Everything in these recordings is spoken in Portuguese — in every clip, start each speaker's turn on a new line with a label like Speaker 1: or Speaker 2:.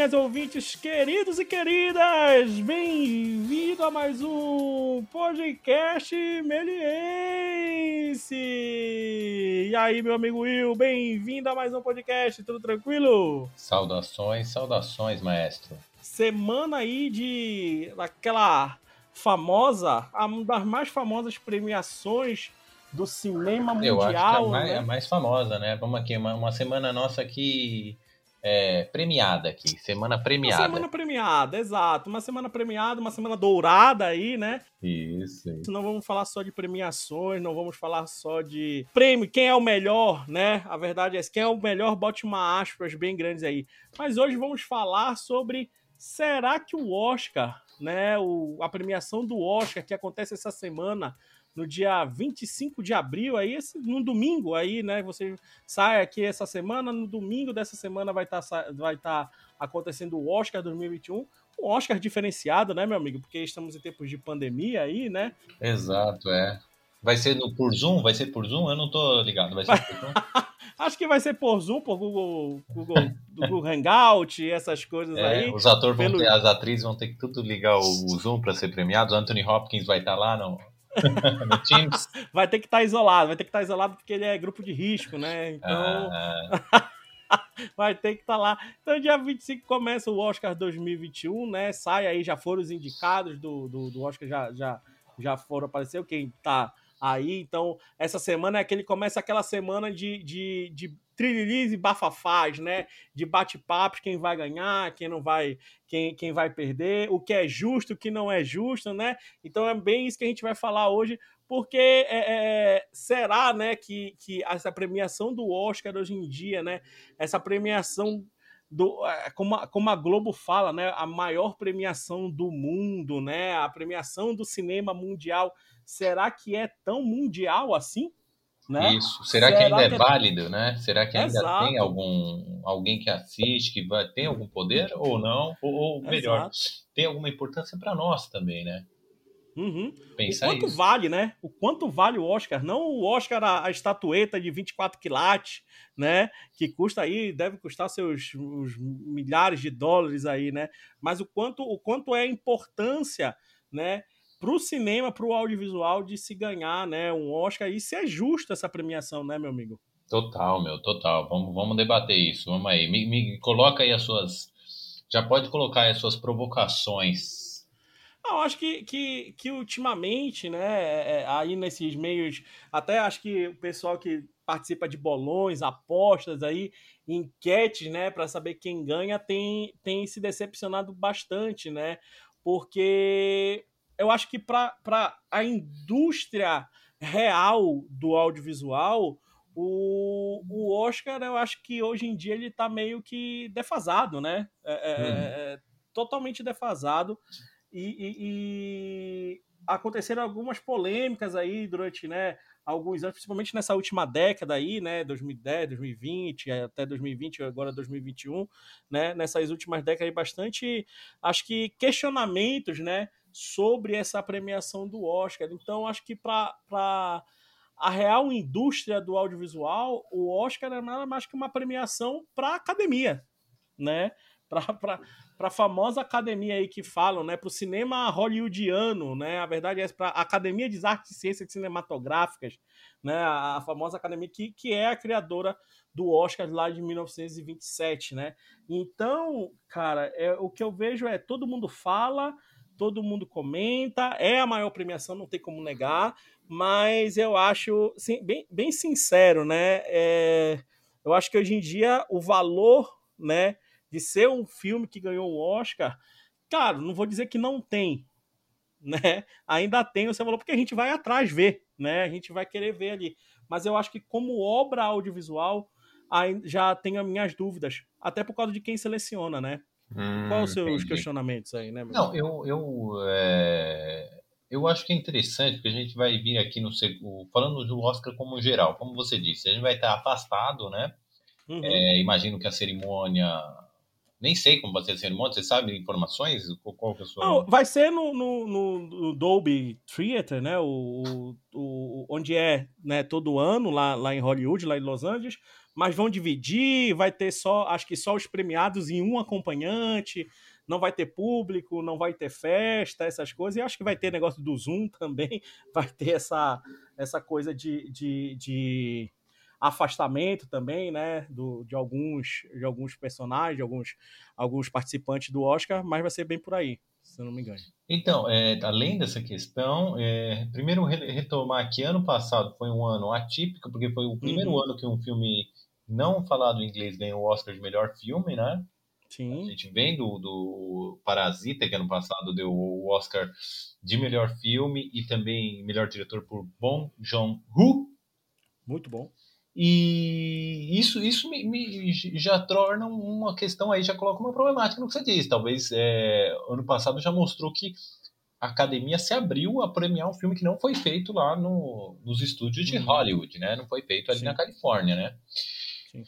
Speaker 1: meus ouvintes minhas ouvintes queridos e queridas, bem-vindo a mais um podcast meliense. E aí, meu amigo Will, bem-vindo a mais um podcast, tudo tranquilo?
Speaker 2: Saudações, saudações, maestro.
Speaker 1: Semana aí de aquela famosa, uma das mais famosas premiações do cinema mundial. Eu acho que é
Speaker 2: a mais,
Speaker 1: né?
Speaker 2: a mais famosa, né? Vamos aqui, uma, uma semana nossa aqui é, premiada aqui, semana premiada.
Speaker 1: Uma semana premiada, exato. Uma semana premiada, uma semana dourada aí, né?
Speaker 2: Isso. isso.
Speaker 1: Não vamos falar só de premiações, não vamos falar só de prêmio, quem é o melhor, né? A verdade é quem é o melhor, bote uma aspas bem grandes aí. Mas hoje vamos falar sobre será que o Oscar, né, o, a premiação do Oscar que acontece essa semana, no dia 25 de abril, aí esse, no domingo, aí, né? Você sai aqui essa semana, no domingo dessa semana vai estar tá, vai tá acontecendo o Oscar 2021. Um Oscar diferenciado, né, meu amigo? Porque estamos em tempos de pandemia aí, né?
Speaker 2: Exato, é. Vai ser no, por Zoom? Vai ser por Zoom? Eu não tô ligado. Vai ser por Zoom?
Speaker 1: Acho que vai ser por Zoom, por Google, Google, Google Hangout, essas coisas
Speaker 2: é,
Speaker 1: aí.
Speaker 2: Os atores pelo... vão ter, as atrizes vão ter que tudo ligar o, o Zoom para ser premiados. O Anthony Hopkins vai estar tá lá, não?
Speaker 1: no. Vai ter que estar tá isolado, vai ter que estar tá isolado porque ele é grupo de risco, né? Então. Ah. vai ter que estar tá lá. Então, dia 25 começa o Oscar 2021, né? Sai aí, já foram os indicados do, do, do Oscar, já, já, já foram aparecer. Quem tá aí. Então, essa semana é que ele começa aquela semana de, de, de trililis e bafafás, né? De bate-papos, quem vai ganhar, quem não vai, quem, quem vai perder, o que é justo, o que não é justo, né? Então é bem isso que a gente vai falar hoje, porque é, é, será, né, que, que essa premiação do Oscar hoje em dia, né? Essa premiação do, é, como, a, como a Globo fala, né, a maior premiação do mundo, né, a premiação do cinema mundial, será que é tão mundial assim? Né?
Speaker 2: Isso. Será, Será que ainda é que é válido, né? Será que ainda Exato. tem algum alguém que assiste que vai ter algum poder ou não? Ou, ou melhor, Exato. tem alguma importância para nós também, né?
Speaker 1: Uhum. Pensar o quanto isso. vale, né? O quanto vale o Oscar? Não o Oscar, a, a, estatueta de 24 quilates, né? Que custa aí, deve custar seus milhares de dólares aí, né? Mas o quanto, o quanto é a importância, né? Para o cinema, para o audiovisual, de se ganhar né, um Oscar e se é justo essa premiação, né, meu amigo?
Speaker 2: Total, meu, total. Vamos, vamos debater isso. Vamos aí. Me, me coloca aí as suas. Já pode colocar aí as suas provocações.
Speaker 1: Eu acho que, que, que ultimamente, né, é, é, aí nesses meios, até acho que o pessoal que participa de bolões, apostas aí, enquetes, né, para saber quem ganha, tem, tem se decepcionado bastante, né? Porque eu acho que para a indústria real do audiovisual, o, o Oscar, eu acho que hoje em dia ele está meio que defasado, né? É, é, totalmente defasado. E, e, e, aconteceram algumas polêmicas aí durante né, alguns anos, principalmente nessa última década aí, né? 2010, 2020, até 2020, agora 2021, né? Nessas últimas décadas bastante, acho que questionamentos, né? Sobre essa premiação do Oscar. Então, acho que para a real indústria do audiovisual, o Oscar é nada mais que uma premiação para a academia, né? Para a famosa academia aí que falam, né? Para o cinema hollywoodiano, né? A verdade é para a Academia de Artes e Ciências Cinematográficas, né? A, a famosa academia que, que é a criadora do Oscar lá de 1927, né? Então, cara, é, o que eu vejo é todo mundo fala, todo mundo comenta, é a maior premiação, não tem como negar, mas eu acho, sim, bem, bem sincero, né? É, eu acho que hoje em dia o valor, né, de ser um filme que ganhou um Oscar, cara, não vou dizer que não tem, né? Ainda tem o seu valor, porque a gente vai atrás ver, né? A gente vai querer ver ali. Mas eu acho que como obra audiovisual, já tenho as minhas dúvidas, até por causa de quem seleciona, né? Hum, Quais os seus entendi. questionamentos aí, né?
Speaker 2: Não, eu, eu, é... eu acho que é interessante, porque a gente vai vir aqui no falando do Oscar como geral, como você disse, a gente vai estar afastado, né? Uhum. É, imagino que a cerimônia nem sei como vai ser a cerimônia, você sabe informações? Qual que é sua...
Speaker 1: Não, vai ser no, no, no, Dolby Theater, né? O, o, onde é né, todo ano, lá, lá em Hollywood, lá em Los Angeles. Mas vão dividir, vai ter só, acho que só os premiados em um acompanhante, não vai ter público, não vai ter festa, essas coisas, e acho que vai ter negócio do Zoom também, vai ter essa, essa coisa de, de, de afastamento também, né, do, de alguns de alguns personagens, de alguns, alguns participantes do Oscar, mas vai ser bem por aí, se eu não me engano.
Speaker 2: Então, é, além dessa questão, é, primeiro retomar que ano passado foi um ano atípico, porque foi o primeiro uhum. ano que um filme não falado em inglês ganhou o Oscar de melhor filme, né?
Speaker 1: Sim.
Speaker 2: A gente vem do, do Parasita, que ano passado deu o Oscar de melhor filme e também melhor diretor por Bong Joon-ho.
Speaker 1: Muito bom.
Speaker 2: E isso, isso me, me, já torna uma questão aí, já coloca uma problemática no que você diz. Talvez é, ano passado já mostrou que a academia se abriu a premiar um filme que não foi feito lá no, nos estúdios de uhum. Hollywood, né? Não foi feito ali Sim. na Califórnia, né? Sim.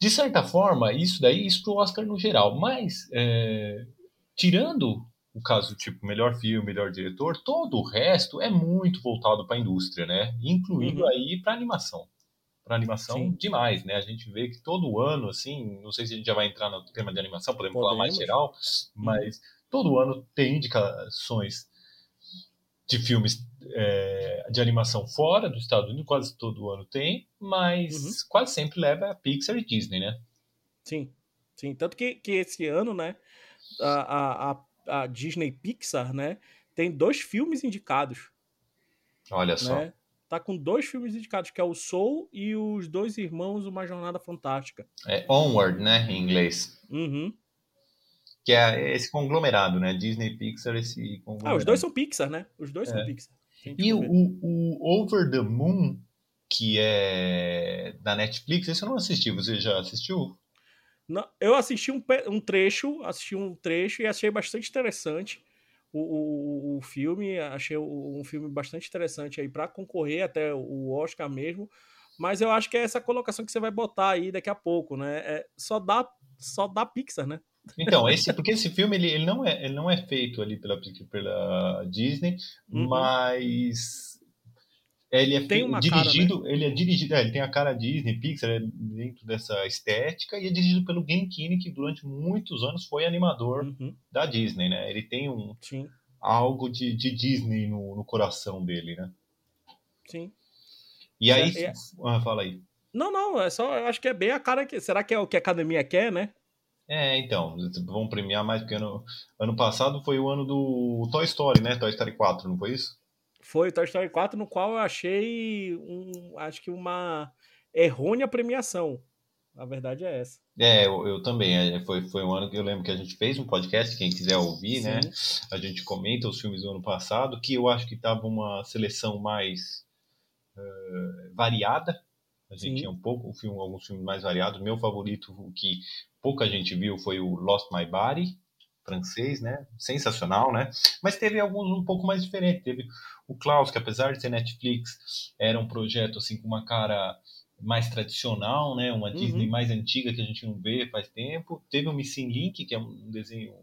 Speaker 2: De certa forma, isso daí, isso pro Oscar no geral. Mas, é, tirando o caso tipo melhor filme, melhor diretor, todo o resto é muito voltado para a indústria, né? Incluindo uhum. aí para animação para animação Sim. demais, né? A gente vê que todo ano, assim, não sei se a gente já vai entrar no tema de animação, podemos, podemos. falar mais geral, mas todo ano tem indicações de filmes é, de animação fora dos Estados Unidos, quase todo ano tem, mas uhum. quase sempre leva a Pixar e Disney, né?
Speaker 1: Sim, sim. Tanto que, que esse ano, né, a, a, a Disney Pixar, né, tem dois filmes indicados.
Speaker 2: Olha só.
Speaker 1: Né? tá com dois filmes indicados, que é o Soul e os dois irmãos Uma Jornada Fantástica.
Speaker 2: É Onward, né, em inglês.
Speaker 1: Uhum.
Speaker 2: Que é esse conglomerado, né? Disney, Pixar, esse conglomerado.
Speaker 1: Ah, os dois são Pixar, né? Os dois é. são Pixar.
Speaker 2: E o, o, Over the Moon, que é da Netflix, esse eu não assisti. Você já assistiu?
Speaker 1: Não, eu assisti um, um trecho, assisti um trecho e achei bastante interessante o, o, o filme, achei um filme bastante interessante aí para concorrer até o Oscar mesmo, mas eu acho que é essa colocação que você vai botar aí daqui a pouco, né? É, só dá só dá Pixar, né?
Speaker 2: Então, esse, porque esse filme ele, ele, não é, ele não é feito ali pela, pela Disney, uhum. mas ele é tem dirigido, cara, né? ele é dirigido, é, ele tem a cara Disney, Pixar, é dentro dessa estética, e é dirigido pelo Glen Keane, que durante muitos anos foi animador uhum. da Disney, né? Ele tem um
Speaker 1: Sim.
Speaker 2: algo de, de Disney no, no, coração dele, né?
Speaker 1: Sim.
Speaker 2: E aí, é, é... Ah, fala aí.
Speaker 1: Não, não, é só, eu acho que é bem a cara que, será que é o que a academia quer, né?
Speaker 2: É, então, vão premiar mais, porque ano, ano passado foi o ano do Toy Story, né? Toy Story 4, não foi isso?
Speaker 1: foi o Toy Story 4, no qual eu achei, um, acho que uma errônea premiação. A verdade é essa.
Speaker 2: É, eu, eu, também. É, foi, foi um ano que eu lembro que a gente fez um podcast, quem quiser ouvir, né? Sim. né? A gente comenta os filmes do ano passado, que eu acho que estava uma seleção mais uh, variada. A gente Sim. tinha um pouco, um filme, alguns filmes mais variados. Meu favorito, o que pouca gente viu, foi o Lost My Body, francês, né? Sensacional, né? Mas teve alguns um pouco mais diferentes. Teve o Klaus, que apesar de ser Netflix, era um projeto assim com uma cara mais tradicional, né? Uma Disney uhum. mais antiga que a gente não vê faz tempo. Teve o Missing Link, que é um desenho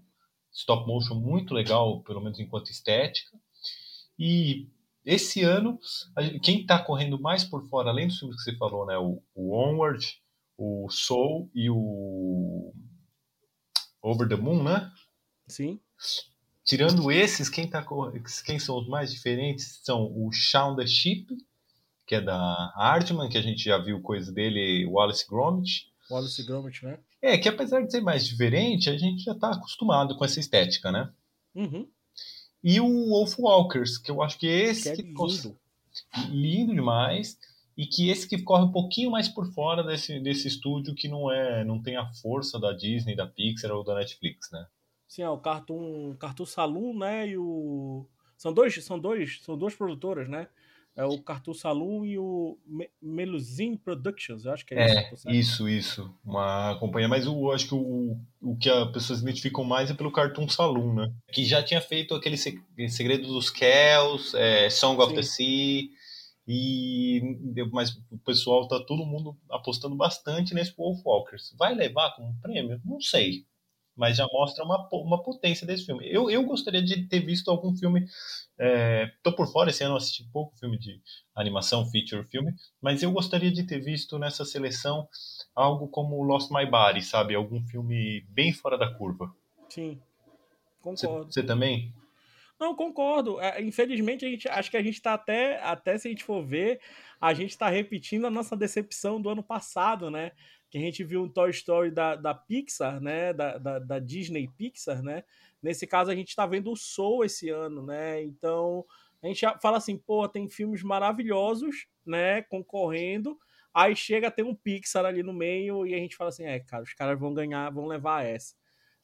Speaker 2: stop motion muito legal, pelo menos enquanto estética. E esse ano, quem está correndo mais por fora, além dos filmes que você falou, né? O, o Onward, o Soul e o Over the Moon, né?
Speaker 1: Sim.
Speaker 2: Tirando esses, quem, tá, quem são os mais diferentes são o Shaun the Sheep, que é da Aardman, que a gente já viu coisa dele, Wallace Gromit.
Speaker 1: Wallace Gromit, né?
Speaker 2: É, que apesar de ser mais diferente, a gente já está acostumado com essa estética, né?
Speaker 1: Uhum.
Speaker 2: E o Wolf Walkers, que eu acho que esse
Speaker 1: que é lindo.
Speaker 2: lindo demais e que esse que corre um pouquinho mais por fora desse, desse estúdio que não é não tem a força da Disney, da Pixar ou da Netflix, né?
Speaker 1: Sim, é o Cartoon, Cartoon Saloon, né? E o. São dois, são dois, são duas produtoras, né? É o Cartoon Saloon e o Melusine Productions, eu acho que é,
Speaker 2: é isso. É, isso, isso. Uma companhia, mas eu acho que o, o que as pessoas identificam mais é pelo Cartoon Saloon, né? Que já tinha feito aquele Segredo dos Kells, é, Song of Sim. the Sea, e mas o pessoal tá todo mundo apostando bastante nesse Wolf Walkers. Vai levar como prêmio? Não sei mas já mostra uma, uma potência desse filme. Eu, eu gostaria de ter visto algum filme. É, tô por fora, esse ano assisti pouco filme de animação, feature filme, mas eu gostaria de ter visto nessa seleção algo como Lost My Body, sabe? Algum filme bem fora da curva.
Speaker 1: Sim, concordo.
Speaker 2: Você também?
Speaker 1: Não, concordo. É, infelizmente, a gente, acho que a gente está até, até se a gente for ver, a gente está repetindo a nossa decepção do ano passado, né? Que a gente viu um Toy Story da, da Pixar, né? Da, da, da Disney Pixar, né? Nesse caso, a gente está vendo o Soul esse ano, né? Então, a gente fala assim, pô, tem filmes maravilhosos, né? Concorrendo. Aí chega a ter um Pixar ali no meio e a gente fala assim, é, cara, os caras vão ganhar, vão levar essa,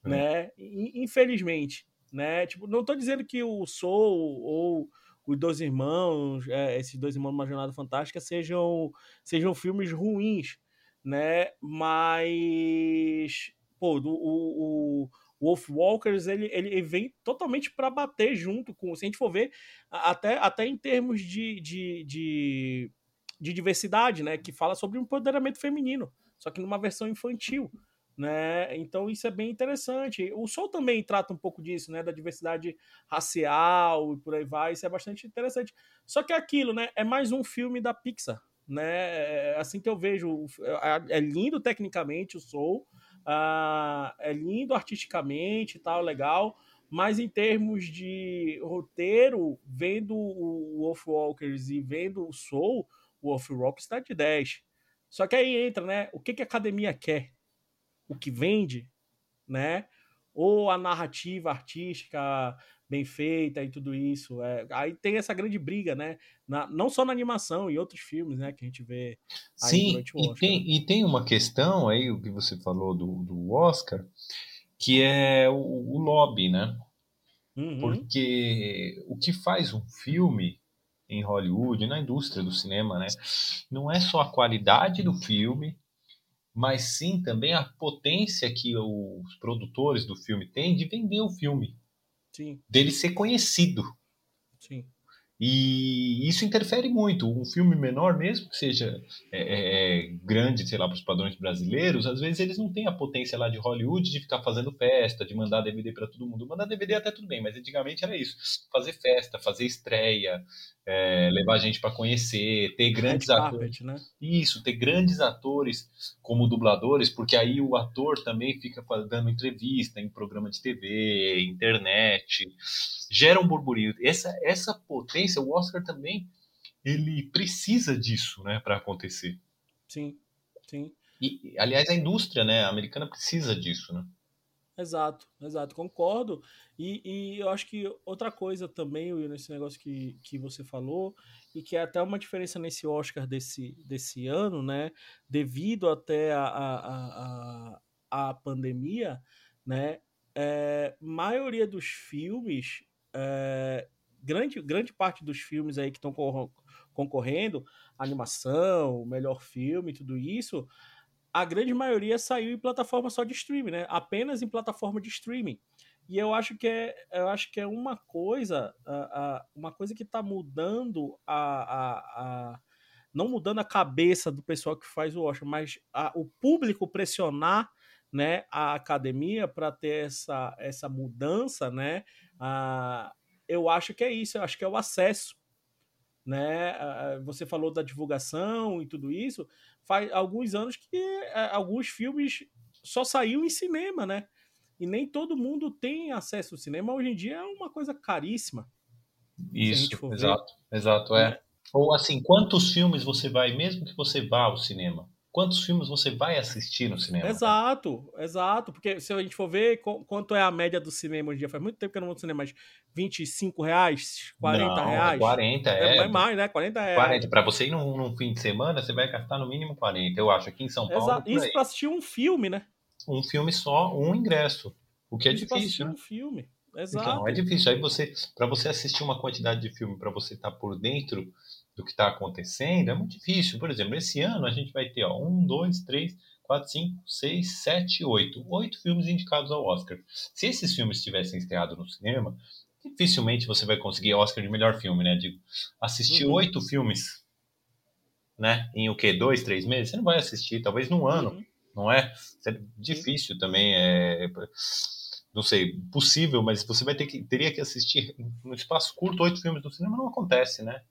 Speaker 1: é. né? Infelizmente, né? Tipo, não tô dizendo que o Soul ou os Dois Irmãos, é, esses Dois Irmãos Uma Jornada Fantástica sejam, sejam filmes ruins, né? Mas, pô, o, o, Wolf Walkers, ele, ele vem totalmente para bater junto com, se a gente for ver, até, até em termos de, de, de, de diversidade, né? Que fala sobre o empoderamento feminino, só que numa versão infantil né? Então isso é bem interessante. O Sol também trata um pouco disso, né? Da diversidade racial e por aí vai. Isso é bastante interessante. Só que é aquilo, né? É mais um filme da Pixar, né? É assim que eu vejo. É, é lindo tecnicamente o Soul, uh, é lindo artisticamente e tal, legal. Mas em termos de roteiro, vendo o Wolf Walkers e vendo o Soul, o Wolf Rock está de 10. Só que aí entra, né? O que, que a academia quer? o que vende, né? Ou a narrativa artística bem feita e tudo isso. É, aí tem essa grande briga, né? Na, não só na animação, e outros filmes, né? Que a gente vê
Speaker 2: Sim, e tem, e tem uma questão aí, o que você falou do, do Oscar, que é o, o lobby, né? Uhum. Porque o que faz um filme em Hollywood, na indústria do cinema, né? Não é só a qualidade do filme, mas sim também a potência que os produtores do filme têm de vender o filme.
Speaker 1: Sim.
Speaker 2: Dele ser conhecido.
Speaker 1: Sim.
Speaker 2: E isso interfere muito. Um filme menor, mesmo que seja é, é, é grande, sei lá, para os padrões brasileiros, às vezes eles não têm a potência lá de Hollywood de ficar fazendo festa, de mandar DVD para todo mundo. Mandar DVD até tudo bem, mas antigamente era isso: fazer festa, fazer estreia, é, levar a gente para conhecer, ter grandes Red atores. Carpet, né? Isso, ter grandes atores como dubladores, porque aí o ator também fica dando entrevista em programa de TV, internet gera um burburinho. Essa, essa potência, o Oscar também, ele precisa disso, né, para acontecer.
Speaker 1: Sim, sim.
Speaker 2: E, aliás, a indústria, né, americana precisa disso, né?
Speaker 1: Exato, exato, concordo. E, e eu acho que outra coisa também, nesse negócio que, que você falou, e que é até uma diferença nesse Oscar desse, desse ano, né? Devido até a, a, a, a pandemia, né? É, maioria dos filmes é, grande, grande parte dos filmes aí que estão concorrendo, animação, melhor filme, tudo isso, a grande maioria saiu em plataforma só de streaming, né? Apenas em plataforma de streaming. E eu acho que é, eu acho que é uma coisa, uma coisa que está mudando a, a, a, não mudando a cabeça do pessoal que faz o Oscar, mas a, o público pressionar né, a academia para ter essa, essa mudança, né? Ah, eu acho que é isso, eu acho que é o acesso. Né? Você falou da divulgação e tudo isso. Faz alguns anos que ah, alguns filmes só saíram em cinema, né? E nem todo mundo tem acesso ao cinema. Hoje em dia é uma coisa caríssima.
Speaker 2: Isso, exato, ver. exato, é. é. Ou assim, quantos filmes você vai, mesmo que você vá ao cinema? Quantos filmes você vai assistir no cinema.
Speaker 1: Exato, exato. Porque se a gente for ver quanto é a média do cinema hoje em dia, faz muito tempo que eu não vou no cinema, mas 25 reais, 40 não, reais.
Speaker 2: 40, é.
Speaker 1: É mais, né? 40 reais.
Speaker 2: 40. Pra você ir num, num, fim de semana, você vai gastar no mínimo 40. Eu acho, aqui em São Paulo. Exato.
Speaker 1: Isso pra assistir um filme, né?
Speaker 2: Um filme só, um ingresso. O que é Isso difícil.
Speaker 1: Pra assistir né? um filme. Exato.
Speaker 2: Então, é difícil. Aí você, para você assistir uma quantidade de filme, para você estar tá por dentro do que está acontecendo, é muito difícil. Por exemplo, esse ano a gente vai ter ó, um, dois, três, quatro, cinco, seis, sete, oito. Oito filmes indicados ao Oscar. Se esses filmes tivessem estreado no cinema, dificilmente você vai conseguir Oscar de melhor filme, né? Digo, assistir uhum. oito filmes, né? Em o quê? Dois, três meses? Você não vai assistir, talvez num ano, uhum. não é? é difícil também, é não sei, possível, mas você vai ter que teria que assistir no espaço curto oito filmes no cinema, não acontece, né?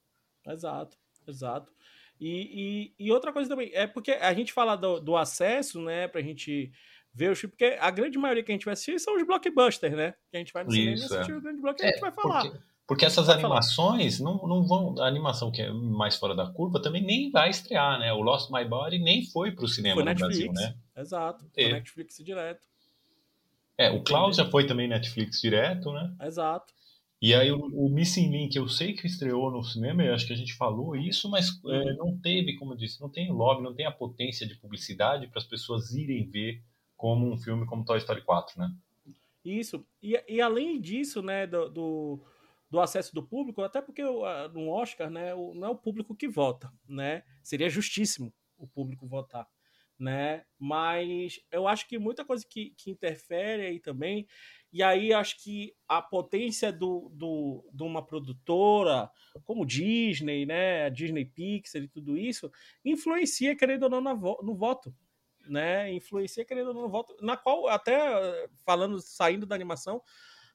Speaker 1: Exato, exato. E, e, e, outra coisa também, é porque a gente fala do, do acesso, né, pra gente ver os filmes, porque a grande maioria que a gente vai assistir são os blockbusters, né? Que a gente vai no Isso, cinema e assistir é. o grande blockbuster é, a gente vai falar.
Speaker 2: Porque, porque essas animações não, não vão. A animação que é mais fora da curva também nem vai estrear, né? O Lost My Body nem foi pro cinema foi no Netflix, Brasil, né?
Speaker 1: Exato. Foi é. Netflix direto.
Speaker 2: É, o Klaus já foi também Netflix direto, né?
Speaker 1: Exato.
Speaker 2: E aí o, o, Missing Link, eu sei que estreou no cinema, eu acho que a gente falou isso, mas é, uhum. não teve, como eu disse, não tem lobby, não tem a potência de publicidade para as pessoas irem ver como um filme como Toy Story 4, né?
Speaker 1: Isso. E, e além disso, né, do, do, do, acesso do público, até porque no Oscar, né, não é o público que vota, né? Seria justíssimo o público votar né? Mas eu acho que muita coisa que, que interfere aí também, e aí acho que a potência do, do, de uma produtora como Disney, né? A Disney Pixar e tudo isso, influencia, querendo ou não, no voto. Né, influencia querendo ou não no voto, na qual até falando saindo da animação,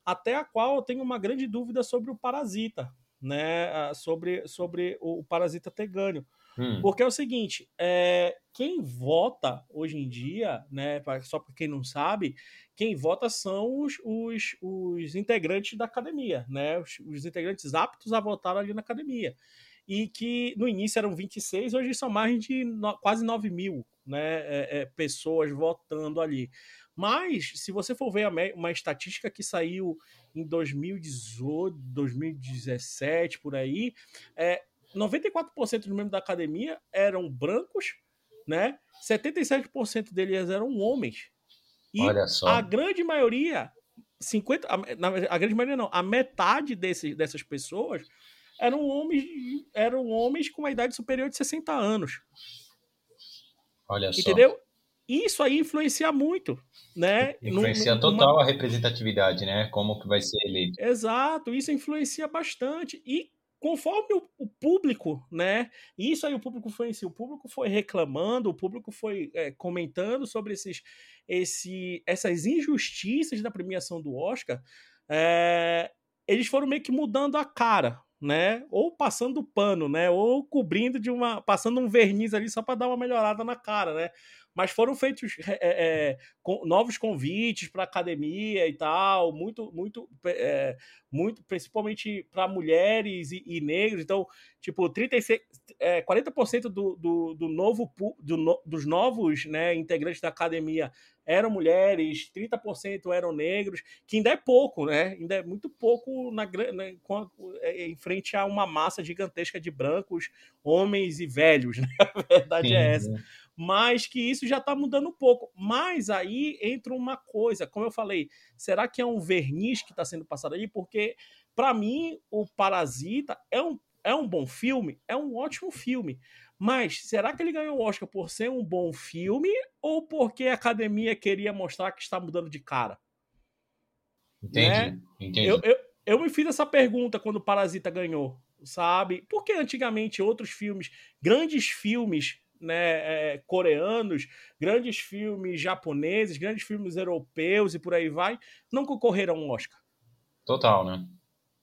Speaker 1: até a qual eu tenho uma grande dúvida sobre o Parasita, né, sobre, sobre o Parasita ter ganho. Hum. Porque é o seguinte, é, quem vota hoje em dia, né, só para quem não sabe, quem vota são os, os, os integrantes da academia, né, os, os, integrantes aptos a votar ali na academia. E que no início eram 26, hoje são mais de no, quase 9 mil né, é, é, pessoas votando ali. Mas, se você for ver uma estatística que saiu em 2018, 2017, por aí, é, 94% dos membros da academia eram brancos, né? 77% deles eram homens. E Olha só. a grande maioria, 50, a, a grande maioria não, a metade desse, dessas pessoas eram homens, eram homens com uma idade superior de 60 anos.
Speaker 2: Olha só.
Speaker 1: Entendeu? Isso aí influencia muito, né?
Speaker 2: Influencia total a representatividade, né? Como que vai ser eleito.
Speaker 1: Exato, isso influencia bastante. E conforme o, o, público, né? Isso aí o público foi si, o público foi reclamando, o público foi é, comentando sobre esses, esse, essas injustiças da premiação do Oscar. É, eles foram meio que mudando a cara, né? Ou passando pano, né? Ou cobrindo de uma, passando um verniz ali só para dar uma melhorada na cara, né? Mas foram feitos é, é, com, novos convites para academia e tal, muito, muito, é, muito principalmente para mulheres e, e, negros. Então, tipo, 36, é, 40% do, do, do novo do, dos novos né, integrantes da academia eram mulheres, 30% eram negros, que ainda é pouco, né? Ainda é muito pouco na, na, é, em frente a uma massa gigantesca de brancos, homens e velhos, né? A verdade Sim, é essa. Mas que isso já está mudando um pouco. Mas aí entra uma coisa, como eu falei, será que é um verniz que está sendo passado aí? Porque, para mim, o Parasita é um, é um bom filme, é um ótimo filme. Mas será que ele ganhou o Oscar por ser um bom filme ou porque a academia queria mostrar que está mudando de cara?
Speaker 2: Entendi, né? entendi.
Speaker 1: Eu, eu, eu me fiz essa pergunta quando o Parasita ganhou, sabe? Porque antigamente outros filmes, grandes filmes né, é, coreanos, grandes filmes japoneses, grandes filmes europeus e por aí vai, não concorreram ao Oscar.
Speaker 2: Total, né?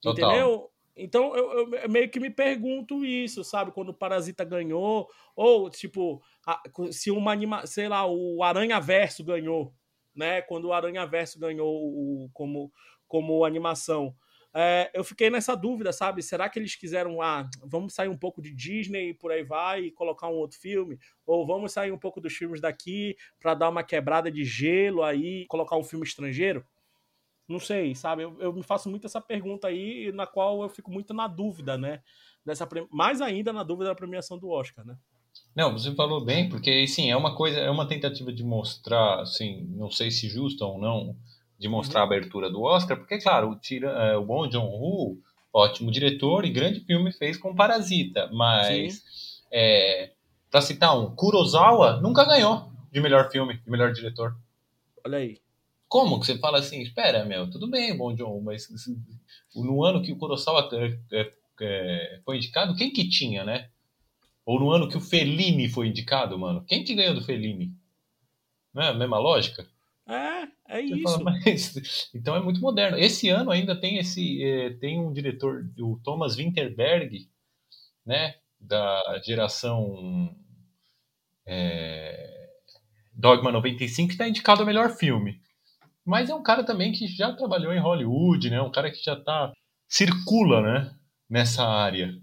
Speaker 1: Total. Entendeu? Então eu, eu, meio que me pergunto isso, sabe? Quando o Parasita ganhou, ou tipo, a, se uma anima, sei lá, o Aranha Verso ganhou, né? Quando o Aranha Verso ganhou o, como, como animação é, eu fiquei nessa dúvida, sabe? Será que eles quiseram, ah, vamos sair um pouco de Disney e por aí vai e colocar um outro filme? Ou vamos sair um pouco dos filmes daqui para dar uma quebrada de gelo aí colocar um filme estrangeiro? Não sei, sabe? Eu, eu, me faço muito essa pergunta aí, na qual eu fico muito na dúvida, né? Dessa, mais ainda na dúvida da premiação do Oscar, né?
Speaker 2: Não, você falou bem, porque sim, é uma coisa, é uma tentativa de mostrar, assim, não sei se justa ou não, de mostrar uhum. a abertura do Oscar, porque, claro, o, tira, é, o bom John Woo, ótimo diretor e grande filme fez com Parasita, mas, é, para citar um, Kurosawa nunca ganhou de melhor filme, de melhor diretor.
Speaker 1: Olha aí.
Speaker 2: Como que você fala assim, espera, meu, tudo bem, bom John, mas no ano que o Kurosawa é, é, foi indicado, quem que tinha, né? Ou no ano que o Fellini foi indicado, mano, quem que ganhou do Fellini? Não é a mesma lógica?
Speaker 1: É, é Você isso. Fala,
Speaker 2: mas, então é muito moderno. Esse ano ainda tem esse é, tem um diretor, o Thomas Winterberg, né? da geração é, Dogma 95 que está indicado o melhor filme. Mas é um cara também que já trabalhou em Hollywood, né? Um cara que já tá circula, né? Nessa área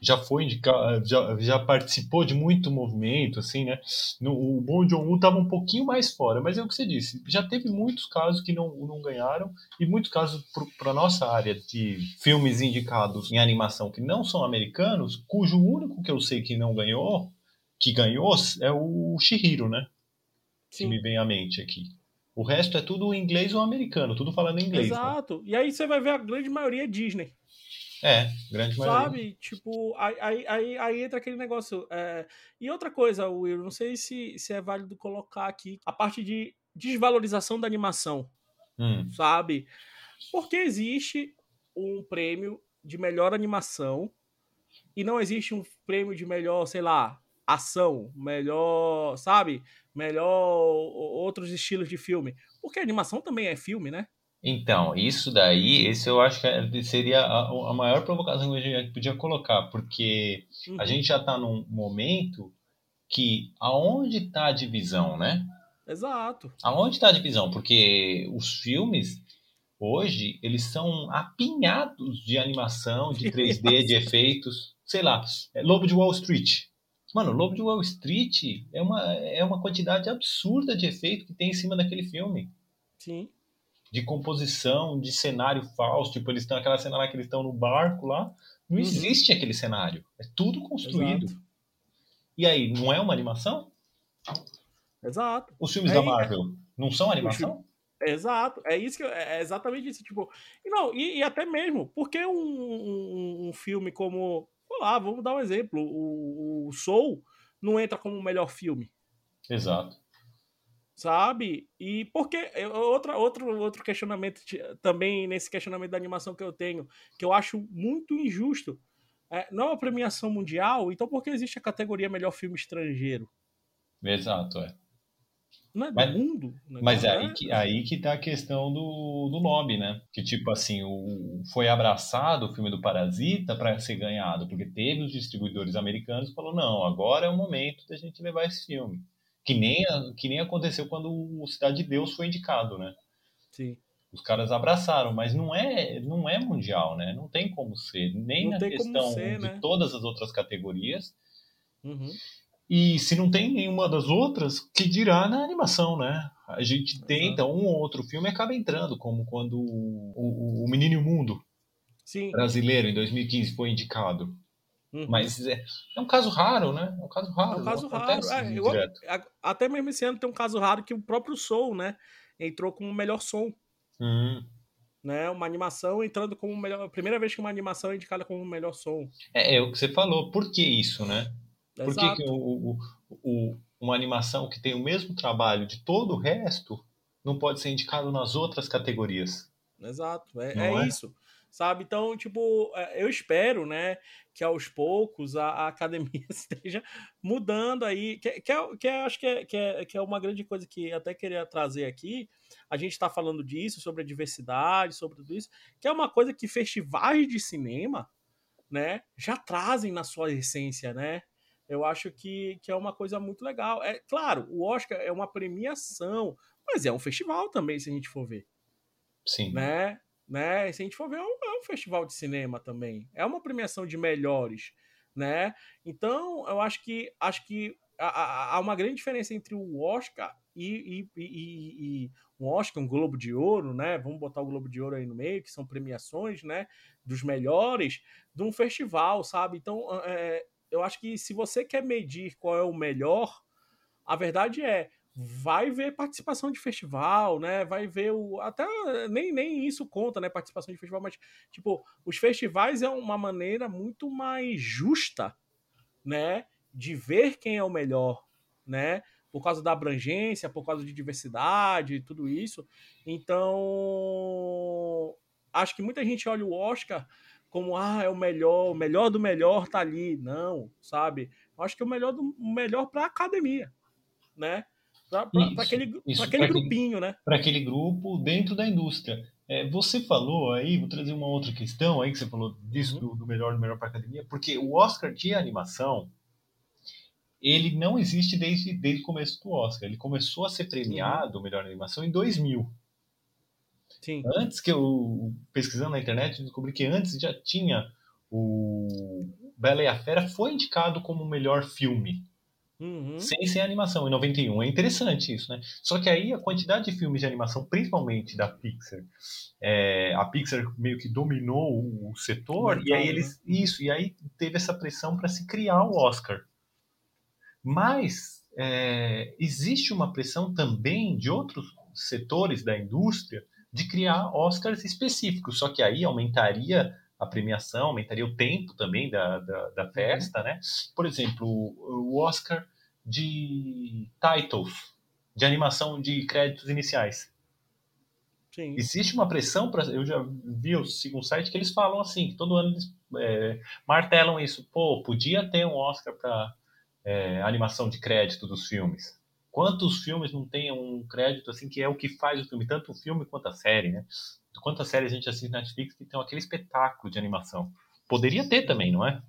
Speaker 2: já foi indicado, já, já participou de muito movimento, assim, né? No, o Bom John-woo estava um pouquinho mais fora, mas é o que você disse, já teve muitos casos que não, não ganharam e muitos casos para nossa área de filmes indicados em animação que não são americanos, cujo único que eu sei que não ganhou, que ganhou é o Shihiro, né? Sim. Que me vem à mente aqui. O resto é tudo inglês ou americano, tudo falando inglês.
Speaker 1: Né? Exato. Né? E aí você vai ver a grande maioria é Disney.
Speaker 2: É, grande maioria.
Speaker 1: Sabe? Tipo, aí, aí, aí entra aquele negócio. É... E outra coisa, Will, não sei se, se é válido colocar aqui a parte de desvalorização da animação. Hum. Sabe? Porque existe um prêmio de melhor animação e não existe um prêmio de melhor, sei lá, ação, melhor, sabe? Melhor outros estilos de filme. Porque a animação também é filme, né?
Speaker 2: Então, isso daí, esse eu acho que é, seria a, a maior provocação que a gente podia colocar, porque uhum. a gente já está num momento que aonde está a divisão, né?
Speaker 1: Exato.
Speaker 2: Aonde está a divisão? Porque os filmes hoje eles são apinhados de animação, de 3D, de efeitos, sei lá, é Lobo de Wall Street. Mano, Lobo de Wall Street é uma, é uma quantidade absurda de efeito que tem em cima daquele filme.
Speaker 1: Sim
Speaker 2: de composição, de cenário falso. Tipo, eles estão aquela cena lá que eles estão no barco lá. Não uhum. existe aquele cenário. É tudo construído. Exato. E aí, não é uma animação?
Speaker 1: Exato.
Speaker 2: Os filmes é, da Marvel é... não são animação?
Speaker 1: Exato, é isso que eu, é exatamente isso, tipo, e não, e, e até mesmo, porque um, um, um, filme como, sei lá, vamos dar um exemplo, o, o Soul não entra como o melhor filme.
Speaker 2: Exato
Speaker 1: sabe? E porque outra, outro, outro questionamento também nesse questionamento da animação que eu tenho, que eu acho muito injusto. É, não é uma premiação mundial, então por que existe a categoria melhor filme estrangeiro?
Speaker 2: Exato, é.
Speaker 1: Não é do mas, mundo.
Speaker 2: Mas é aí que, aí que tá a questão do, do lobby, né? Que tipo assim, o, foi abraçado o filme do Parasita para ser ganhado, porque teve os distribuidores americanos que falou não, agora é o momento da gente levar esse filme. Que nem, que nem aconteceu quando o Cidade de Deus foi indicado, né?
Speaker 1: Sim.
Speaker 2: Os caras abraçaram, mas não é, não é mundial, né? Não tem como ser, nem não na questão ser, de né? todas as outras categorias.
Speaker 1: Uhum.
Speaker 2: E se não tem nenhuma das outras, que dirá na animação, né? A gente tenta um ou outro filme acaba entrando, como quando o, o, o Menino e o Mundo
Speaker 1: Sim.
Speaker 2: brasileiro em 2015 foi indicado. Uhum. Mas é, é, um caso raro, né? É um caso raro.
Speaker 1: É um caso raro. É, eu, até mesmo esse ano tem um caso raro que o próprio Soul, né? Entrou como o melhor som.
Speaker 2: Uhum.
Speaker 1: Né? Uma animação entrando como melhor. Primeira vez que uma animação é indicada como o melhor som.
Speaker 2: É, é o que você falou. Por que isso, né? Por que, que o, o, o, uma animação que tem o mesmo trabalho de todo o resto não pode ser indicado nas outras categorias?
Speaker 1: Exato, é, é, é? isso sabe? Então, tipo, é, eu espero, né, que aos poucos a, a academia esteja mudando aí, que, que, é, que é, acho que é, que, é, que é uma grande coisa que até queria trazer aqui. A gente está falando disso, sobre a diversidade, sobre tudo isso, que é uma coisa que festivais de cinema, né, já trazem na sua essência, né? Eu acho que, que é uma coisa muito legal. É claro, o Oscar é uma premiação, mas é um festival também, se a gente for ver.
Speaker 2: Sim.
Speaker 1: Né? Né? Se a gente for ver, é um, é um, festival de cinema também. É uma premiação de melhores, né? Então, eu acho que acho que há, uma grande diferença entre o Oscar e, e, e, e, um Oscar, um Globo de Ouro, né? Vamos botar o Globo de Ouro aí no meio, que são premiações, né? Dos melhores de um festival, sabe? Então, é, eu acho que se você quer medir qual é o melhor, a verdade é vai ver participação de festival, né? Vai ver o. Até nem, nem isso conta, né? Participação de festival, mas, tipo, os festivais é uma maneira muito mais justa, né? De ver quem é o melhor, né? Por causa da abrangência, por causa de diversidade, tudo isso. Então, acho que muita gente olha o Oscar como, ah, é o melhor, o melhor do melhor tá ali. Não, sabe? Acho que é o melhor do melhor para a academia, né? Para aquele, isso, aquele grupinho, né?
Speaker 2: Para aquele grupo dentro da indústria. É, você falou aí, vou trazer uma outra questão aí que você falou disso, uhum. do, do melhor do melhor para academia, porque o Oscar de animação ele não existe desde, desde o começo do Oscar. Ele começou a ser premiado, uhum. melhor animação, em 2000. Sim. Antes que eu, pesquisando na internet, descobri que antes já tinha o Bela e a Fera foi indicado como o melhor filme. Uhum. Sem ser animação, em 91. É interessante isso, né? Só que aí a quantidade de filmes de animação, principalmente da Pixar, é, a Pixar meio que dominou o setor, e aí eles. Né? Isso, e aí teve essa pressão para se criar o Oscar. Mas é, existe uma pressão também de outros setores da indústria de criar Oscars específicos, só que aí aumentaria a premiação, aumentaria o tempo também da, da, da uhum. festa, né? Por exemplo, o Oscar de titles, de animação de créditos iniciais. Sim. Existe uma pressão para. Eu já vi, sigo um site que eles falam assim, que todo ano eles é, martelam isso. Pô, podia ter um Oscar para é, animação de crédito dos filmes. Quantos filmes não tem um crédito assim que é o que faz o filme, tanto o filme quanto a série, né? Quantas séries a gente assiste na Netflix que tem aquele espetáculo de animação? Poderia ter também, não é?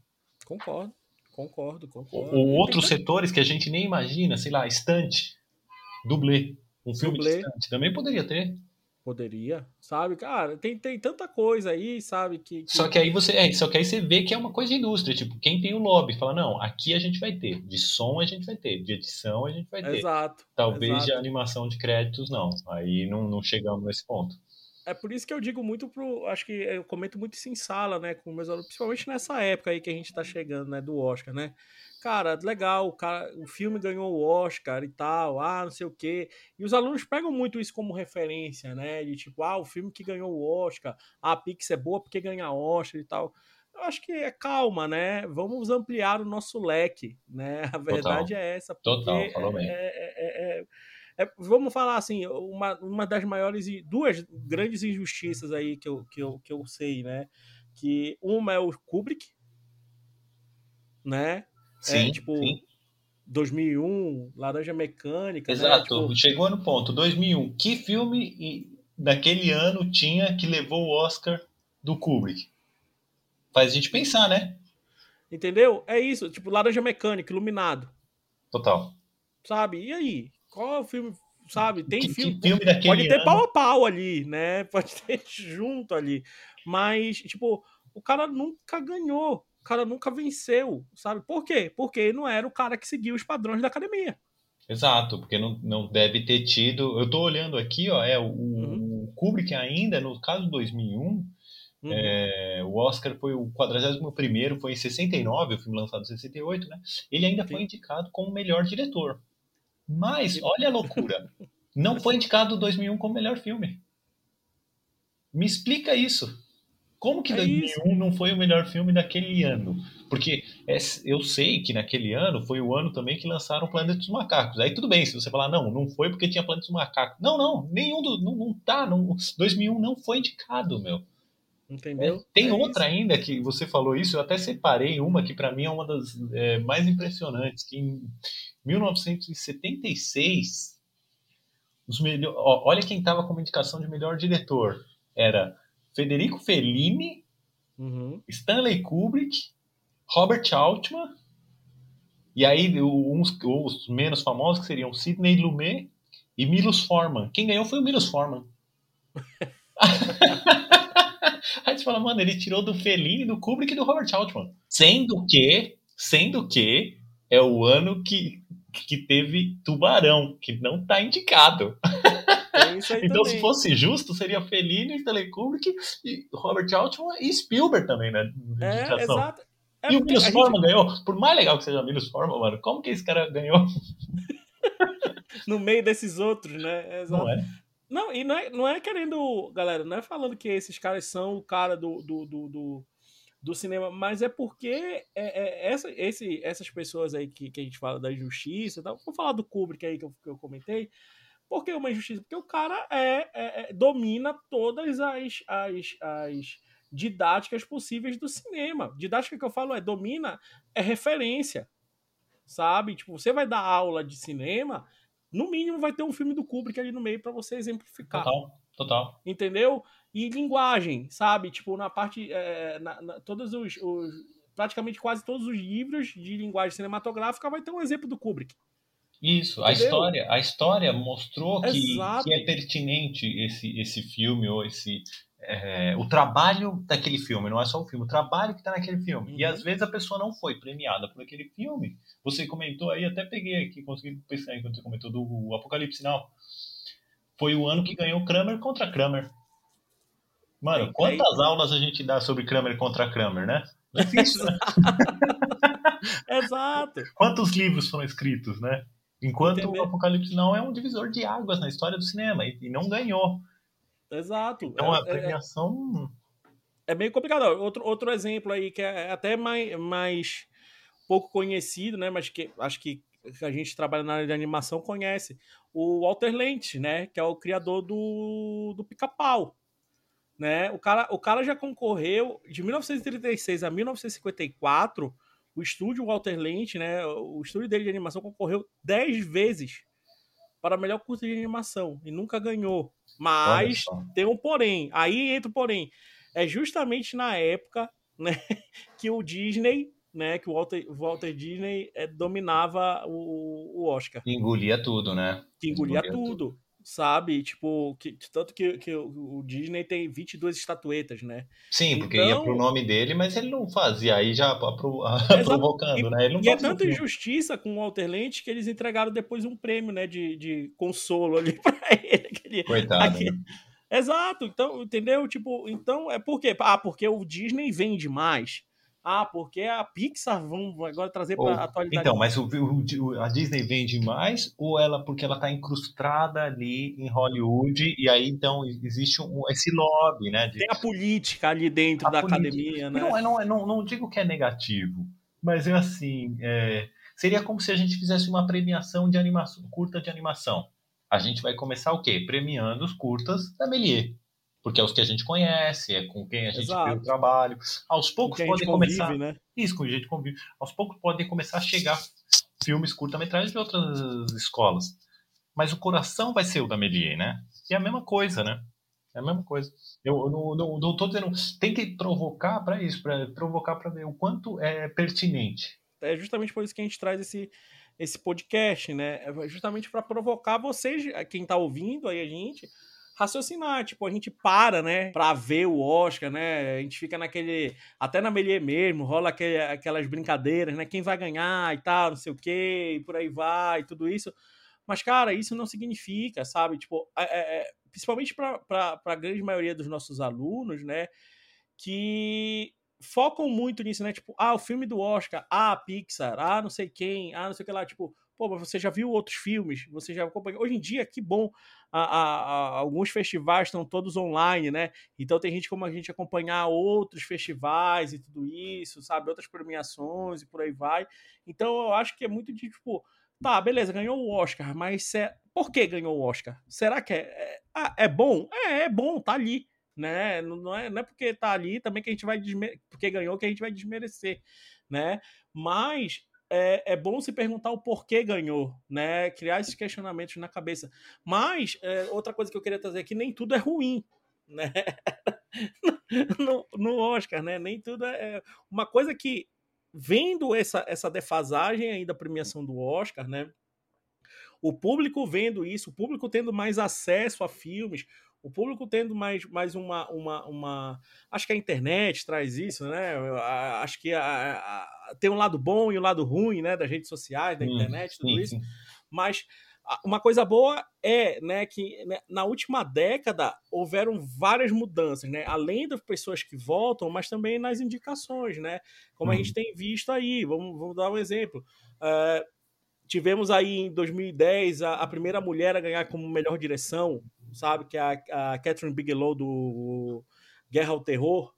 Speaker 1: Concordo, concordo, concordo.
Speaker 2: Ou outros setores que a gente nem imagina, sei lá, estante, dublê, um filme dublê. de estante, também poderia ter.
Speaker 1: Poderia, sabe? Cara, tem, tem tanta coisa aí, sabe? Que, que...
Speaker 2: Só que aí você. É, só que aí você vê que é uma coisa de indústria. Tipo, quem tem o lobby fala, não, aqui a gente vai ter. De som a gente vai ter, de edição a gente vai ter.
Speaker 1: Exato.
Speaker 2: Talvez
Speaker 1: exato.
Speaker 2: de animação de créditos, não. Aí não, não chegamos nesse ponto.
Speaker 1: É por isso que eu digo muito pro. Acho que eu comento muito isso em sala, né? Com meus alunos, principalmente nessa época aí que a gente tá chegando, né? Do Oscar, né? cara, legal, o, cara, o filme ganhou o Oscar e tal, ah, não sei o quê. E os alunos pegam muito isso como referência, né? De tipo, ah, o filme que ganhou o Oscar, a Pix é boa porque ganha Oscar e tal. Eu acho que é calma, né? Vamos ampliar o nosso leque, né? A verdade
Speaker 2: Total.
Speaker 1: é essa.
Speaker 2: Total, falou bem.
Speaker 1: É, é, é, é, vamos falar assim, uma, uma das maiores, duas grandes injustiças aí que eu, que, eu, que eu sei, né? Que uma é o Kubrick, né?
Speaker 2: Sim,
Speaker 1: é, tipo,
Speaker 2: sim.
Speaker 1: 2001, Laranja Mecânica.
Speaker 2: Né, Exato,
Speaker 1: né? tipo...
Speaker 2: chegou no ponto. 2001, que filme daquele ano tinha que levou o Oscar do Kubrick? Faz a gente pensar, né?
Speaker 1: Entendeu? É isso, tipo, Laranja Mecânica, Iluminado.
Speaker 2: Total.
Speaker 1: Sabe? E aí? Qual é o filme, sabe? Tem
Speaker 2: que,
Speaker 1: filme.
Speaker 2: Que filme
Speaker 1: pode ter
Speaker 2: ano...
Speaker 1: pau a pau ali, né? Pode ter junto ali. Mas, tipo, o cara nunca ganhou o cara nunca venceu, sabe? Por quê? Porque não era o cara que seguia os padrões da academia.
Speaker 2: Exato, porque não, não deve ter tido. Eu tô olhando aqui, ó, é o, uhum. o Kubrick ainda, no caso de 2001, uhum. é, o Oscar foi o 41 foi em 69, o filme lançado em 68, né? Ele ainda Sim. foi indicado como melhor diretor. Mas, olha a loucura, não foi indicado 2001 como melhor filme. Me explica isso. Como que é 2001 isso. não foi o melhor filme daquele ano? Porque é, eu sei que naquele ano foi o ano também que lançaram o Planeta dos Macacos. Aí tudo bem, se você falar, não, não foi porque tinha Planeta dos Macacos. Não, não, nenhum do. Não, não tá. Não, 2001 não foi indicado, meu.
Speaker 1: Entendeu?
Speaker 2: É, tem é outra isso. ainda que você falou isso, eu até separei uma que para mim é uma das é, mais impressionantes, que 1976, os melhor, olha quem estava com indicação de melhor diretor. Era Federico Fellini, uhum. Stanley Kubrick, Robert Altman, e aí uns, os menos famosos que seriam Sidney Lumet e Milos Forman. Quem ganhou foi o Milos Forman. aí você fala, mano, ele tirou do Fellini, do Kubrick e do Robert Altman. Sendo que, sendo que é o ano que, que teve Tubarão, que não tá indicado. então, também. se fosse justo, seria Fellini, Stanley Kubrick, e Robert Altman e Spielberg também, né?
Speaker 1: É, exato. É
Speaker 2: e o Milos Forman gente... ganhou. Por mais legal que seja o Milos Forman, mano, como que esse cara ganhou?
Speaker 1: no meio desses outros, né?
Speaker 2: Exato. Não é?
Speaker 1: Não, e não é, não é querendo, galera, não é falando que esses caras são o cara do, do, do, do, do cinema, mas é porque é, é, essa, esse, essas pessoas aí que, que a gente fala da justiça, tal, vou falar do Kubrick aí que eu, que eu comentei, por que uma injustiça? Porque o cara é, é, é domina todas as, as, as didáticas possíveis do cinema. Didática que eu falo é domina é referência. Sabe? Tipo, você vai dar aula de cinema, no mínimo vai ter um filme do Kubrick ali no meio para você exemplificar.
Speaker 2: Total, total.
Speaker 1: Entendeu? E linguagem, sabe? Tipo, na parte. É, na, na, todos os, os, Praticamente quase todos os livros de linguagem cinematográfica vai ter um exemplo do Kubrick.
Speaker 2: Isso, a história, a história mostrou que, que, é pertinente esse, esse filme ou esse, é, o trabalho daquele filme, não é só o filme, o trabalho que está naquele filme. Uhum. E às vezes a pessoa não foi premiada por aquele filme. Você comentou aí, até peguei aqui, consegui pensar aí quando você comentou do Apocalipse Now. Foi o ano que ganhou Kramer contra Kramer. Mano, quantas aulas a gente dá sobre Kramer contra Kramer, né? Difícil, né?
Speaker 1: Exato.
Speaker 2: Quantos livros foram escritos, né? Enquanto Entendeu? o Apocalipse Now é um divisor de águas na história do cinema e, não ganhou.
Speaker 1: Exato.
Speaker 2: Então a é, é, é. premiação.
Speaker 1: É, é meio complicado. Outro, outro exemplo aí que é até mais, mais pouco conhecido, né? Mas que acho que a gente trabalha na área de animação conhece. O Walter Lentz, né? Que é o criador do, do Pica-Pau. Né? O, cara, o cara já concorreu de 1936 a 1954. O estúdio Walter Lentz, né? O estúdio dele de animação concorreu 10 vezes para melhor curta de animação e nunca ganhou. Mas tem um porém. Aí entra o porém. É justamente na época né, que o Disney, né, que o Walter, Walter Disney é, dominava o, o Oscar.
Speaker 2: Engolia tudo, né?
Speaker 1: Que engolia, engolia tudo. tudo sabe? Tipo, que, tanto que, que o Disney tem 22 estatuetas, né?
Speaker 2: Sim, porque então, ia pro nome dele, mas ele não fazia, aí já pro, provocando,
Speaker 1: e,
Speaker 2: né? Ele não
Speaker 1: e é tanta injustiça com o Walter Lente que eles entregaram depois um prêmio, né, de, de consolo ali pra ele. Aquele,
Speaker 2: Coitado. Aquele... Né?
Speaker 1: Exato, então, entendeu? Tipo, então é por quê? Ah, porque o Disney vende mais. Ah, porque a Pixar vão agora trazer para a atualidade.
Speaker 2: Então, mas o, o, a Disney vende mais ou ela porque ela está incrustada ali em Hollywood e aí então existe um, esse lobby, né?
Speaker 1: De... Tem a política ali dentro a da política. academia, né?
Speaker 2: Não, é, não, é, não, não digo que é negativo, mas é assim, é, seria como se a gente fizesse uma premiação de animação, curta de animação. A gente vai começar o quê? Premiando os curtas da Melier porque é os que a gente conhece, é com quem a gente Exato. o trabalho. Aos poucos podem começar. Né? Isso, com a gente convive. Aos poucos podem começar a chegar filmes curta-metragem de outras escolas. Mas o coração vai ser o da Melier, né? E é a mesma coisa, né? É a mesma coisa. Eu não, não, não tô dizendo. Tem que provocar para isso, para provocar para ver o quanto é pertinente.
Speaker 1: É justamente por isso que a gente traz esse, esse podcast, né? É justamente para provocar vocês, quem está ouvindo aí a gente, raciocinar. Tipo, a gente para, né, pra ver o Oscar, né? A gente fica naquele. Até na Melier mesmo, rola aquele, aquelas brincadeiras, né? Quem vai ganhar e tal, não sei o quê, e por aí vai, e tudo isso. Mas, cara, isso não significa, sabe? Tipo, é, é, principalmente para a grande maioria dos nossos alunos, né? Que focam muito nisso, né? Tipo, ah, o filme do Oscar, ah, Pixar, ah, não sei quem, ah, não sei o que lá. Tipo, pô, mas você já viu outros filmes, você já acompanhou. Hoje em dia, que bom, a, a, a, alguns festivais estão todos online, né? Então tem gente como a gente acompanhar outros festivais e tudo isso, sabe? Outras premiações e por aí vai. Então eu acho que é muito de tipo, tá, beleza, ganhou o Oscar, mas é... por que ganhou o Oscar? Será que é, é, ah, é bom? É, é bom, tá ali. Né? Não, é, não é porque tá ali também que a gente vai desmer... porque ganhou que a gente vai desmerecer, né? Mas é, é bom se perguntar o porquê ganhou, né? Criar esses questionamentos na cabeça. Mas, é, outra coisa que eu queria trazer aqui, nem tudo é ruim, né? no, no Oscar, né? Nem tudo é, é. Uma coisa que, vendo essa, essa defasagem aí da premiação do Oscar, né? O público vendo isso, o público tendo mais acesso a filmes, o público tendo mais, mais uma, uma, uma. Acho que a internet traz isso, né? Acho que a, tem um lado bom e um lado ruim, né? Das redes sociais, da internet, tudo sim, isso. Sim. Mas uma coisa boa é né, que né, na última década houveram várias mudanças, né? Além das pessoas que votam, mas também nas indicações, né? Como a gente uhum. tem visto aí. Vamos, vamos dar um exemplo. Uh, tivemos aí em 2010 a, a primeira mulher a ganhar como melhor direção sabe? Que é a, a Catherine Bigelow do Guerra ao Terror.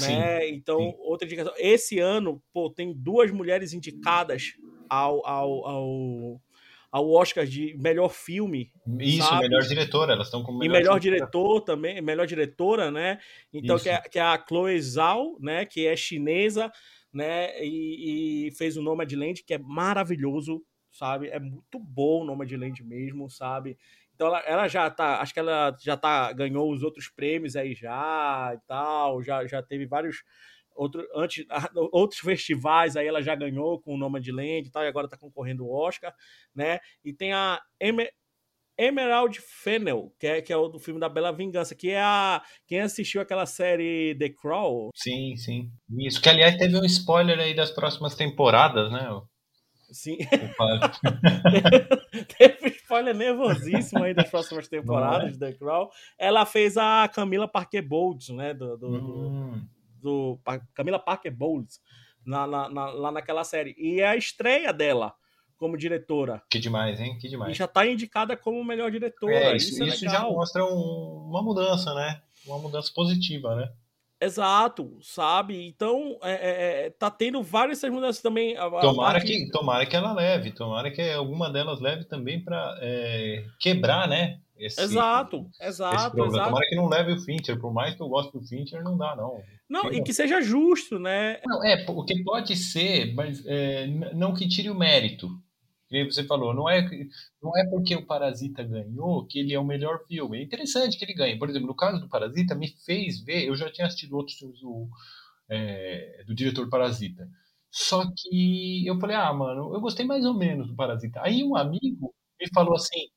Speaker 1: Né? Então, sim. outra indicação. Esse ano, pô, tem duas mulheres indicadas ao, ao, ao, ao Oscar de melhor filme.
Speaker 2: Isso, sabe? melhor diretora, elas estão como
Speaker 1: melhor E melhor diretor também, melhor diretora, né? Então, que é, que é, a Chloe Zhao, né? Que é chinesa, né? E, e fez o Nomadland, que é maravilhoso, sabe? É muito bom o Nomadland mesmo, sabe? Então ela, ela, já tá, acho que ela já tá ganhou os outros prêmios aí já e tal, já, já teve vários outro, antes, outros festivais aí ela já ganhou com o Nomadland e tal, e agora tá concorrendo o Oscar, né? E tem a Emer, Emerald Fennel, que é, que é o do filme da Bela Vingança, que é a. Quem assistiu aquela série The Crawl?
Speaker 2: Sim, sim. Isso, que aliás teve um spoiler aí das próximas temporadas, né?
Speaker 1: Sim. teve spoiler nervosíssimo aí das próximas temporadas de The Crawl. Ela fez a Camila Parker Bowles, né? Do, do, hum. do, do Camila Parker Bowles, na, na, na, lá naquela série. E é a estreia dela como diretora.
Speaker 2: Que demais, hein? Que demais.
Speaker 1: E já está indicada como melhor diretora.
Speaker 2: É, isso, isso, é isso já mostra um, uma mudança, né? Uma mudança positiva, né?
Speaker 1: Exato, sabe? Então, é, é, é tá tendo várias essas mudanças também. A,
Speaker 2: tomara, parte... que, tomara que ela leve, tomara que alguma delas leve também para é, quebrar, né?
Speaker 1: Esse, exato, exato, exato.
Speaker 2: Tomara que não leve o Fincher, por mais que eu goste do Fincher, não dá, não.
Speaker 1: Não, e que seja justo, né?
Speaker 2: Não, é, o que pode ser, mas é, não que tire o mérito que você falou, não é, não é porque o Parasita ganhou que ele é o melhor filme. É interessante que ele ganhe. Por exemplo, no caso do Parasita, me fez ver. Eu já tinha assistido outros filmes do, é, do diretor Parasita. Só que eu falei, ah, mano, eu gostei mais ou menos do Parasita. Aí um amigo me falou assim: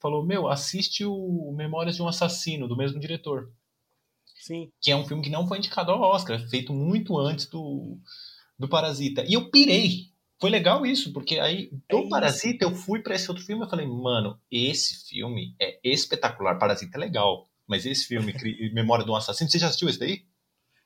Speaker 2: falou, meu, assiste o Memórias de um Assassino, do mesmo diretor.
Speaker 1: Sim.
Speaker 2: Que é um filme que não foi indicado ao Oscar, feito muito antes do, do Parasita. E eu pirei foi legal isso, porque aí do é Parasita eu fui para esse outro filme e falei, mano, esse filme é espetacular. Parasita é legal, mas esse filme, Memória de um Assassino, você já assistiu esse daí?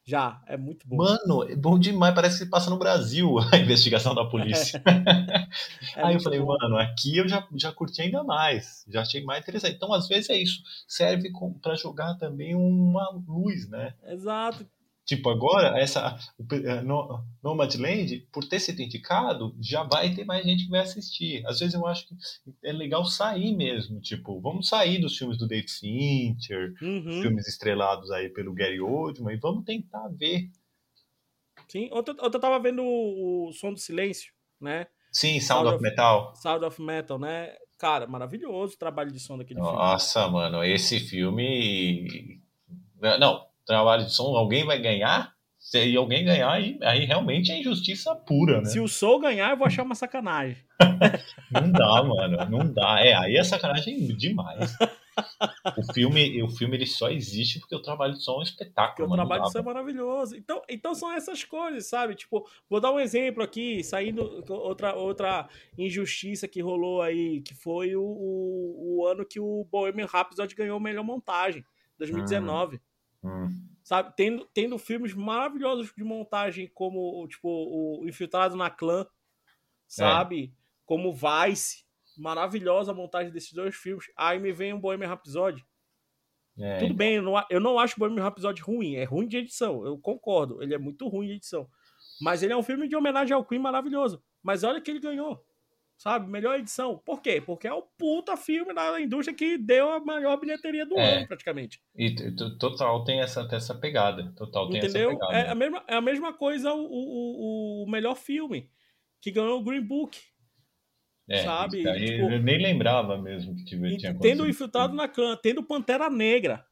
Speaker 1: Já, é muito bom.
Speaker 2: Mano, é bom demais, parece que passa no Brasil a investigação da polícia. é Aí eu falei, bom. mano, aqui eu já, já curti ainda mais, já achei mais interessante. Então, às vezes é isso, serve para jogar também uma luz, né?
Speaker 1: Exato,
Speaker 2: Tipo, agora, essa eh, no, Nomadland, por ter sido indicado, já vai ter mais gente que vai assistir. Às vezes eu acho que é legal sair mesmo. Tipo, vamos sair dos filmes do David Fincher, uhum. filmes estrelados aí pelo Gary Oldman, e vamos tentar ver.
Speaker 1: Sim, ontem, eu tava vendo o, o Som do Silêncio, né?
Speaker 2: Sim, Sound, Sound of, of, Metal.
Speaker 1: Sound of Metal, né? Cara, maravilhoso o trabalho de som daquele
Speaker 2: Nossa, filme. Nossa, mano, esse filme. Não, trabalho de som, alguém vai ganhar? Se alguém ganhar, aí, aí realmente é injustiça pura, né?
Speaker 1: Se o Soul ganhar, eu vou achar uma sacanagem.
Speaker 2: não dá, mano. Não dá. É, aí é sacanagem demais. o filme, o filme ele só existe porque o trabalho de som é um espetáculo.
Speaker 1: Porque o trabalho de som é maravilhoso. Então, então são essas coisas, sabe? Tipo, vou dar um exemplo aqui, saindo outra, outra injustiça que rolou aí, que foi o, o, o ano que o Bohemian Rhapsody ganhou melhor montagem, 2019. Hum. Hum. Sabe? Tendo, tendo filmes maravilhosos de montagem, como tipo, o Infiltrado na Clã, sabe? É. Como Vice. Maravilhosa a montagem desses dois filmes. Aí me vem um Bohemian Rhapsody. É, Tudo então. bem, eu não, eu não acho o Bohemian Rhapsody ruim. É ruim de edição, eu concordo. Ele é muito ruim de edição. Mas ele é um filme de homenagem ao Queen maravilhoso. Mas olha que ele ganhou sabe? Melhor edição. Por quê? Porque é o puta filme da indústria que deu a maior bilheteria do é. ano, praticamente.
Speaker 2: E total tem essa, essa pegada. Total tem
Speaker 1: Entendeu?
Speaker 2: essa pegada.
Speaker 1: É a mesma, é a mesma coisa o, o, o melhor filme, que ganhou o Green Book. É, sabe?
Speaker 2: Tipo, eu nem lembrava mesmo que tive, tinha
Speaker 1: Tendo Infiltrado na Clã, tendo Pantera Negra,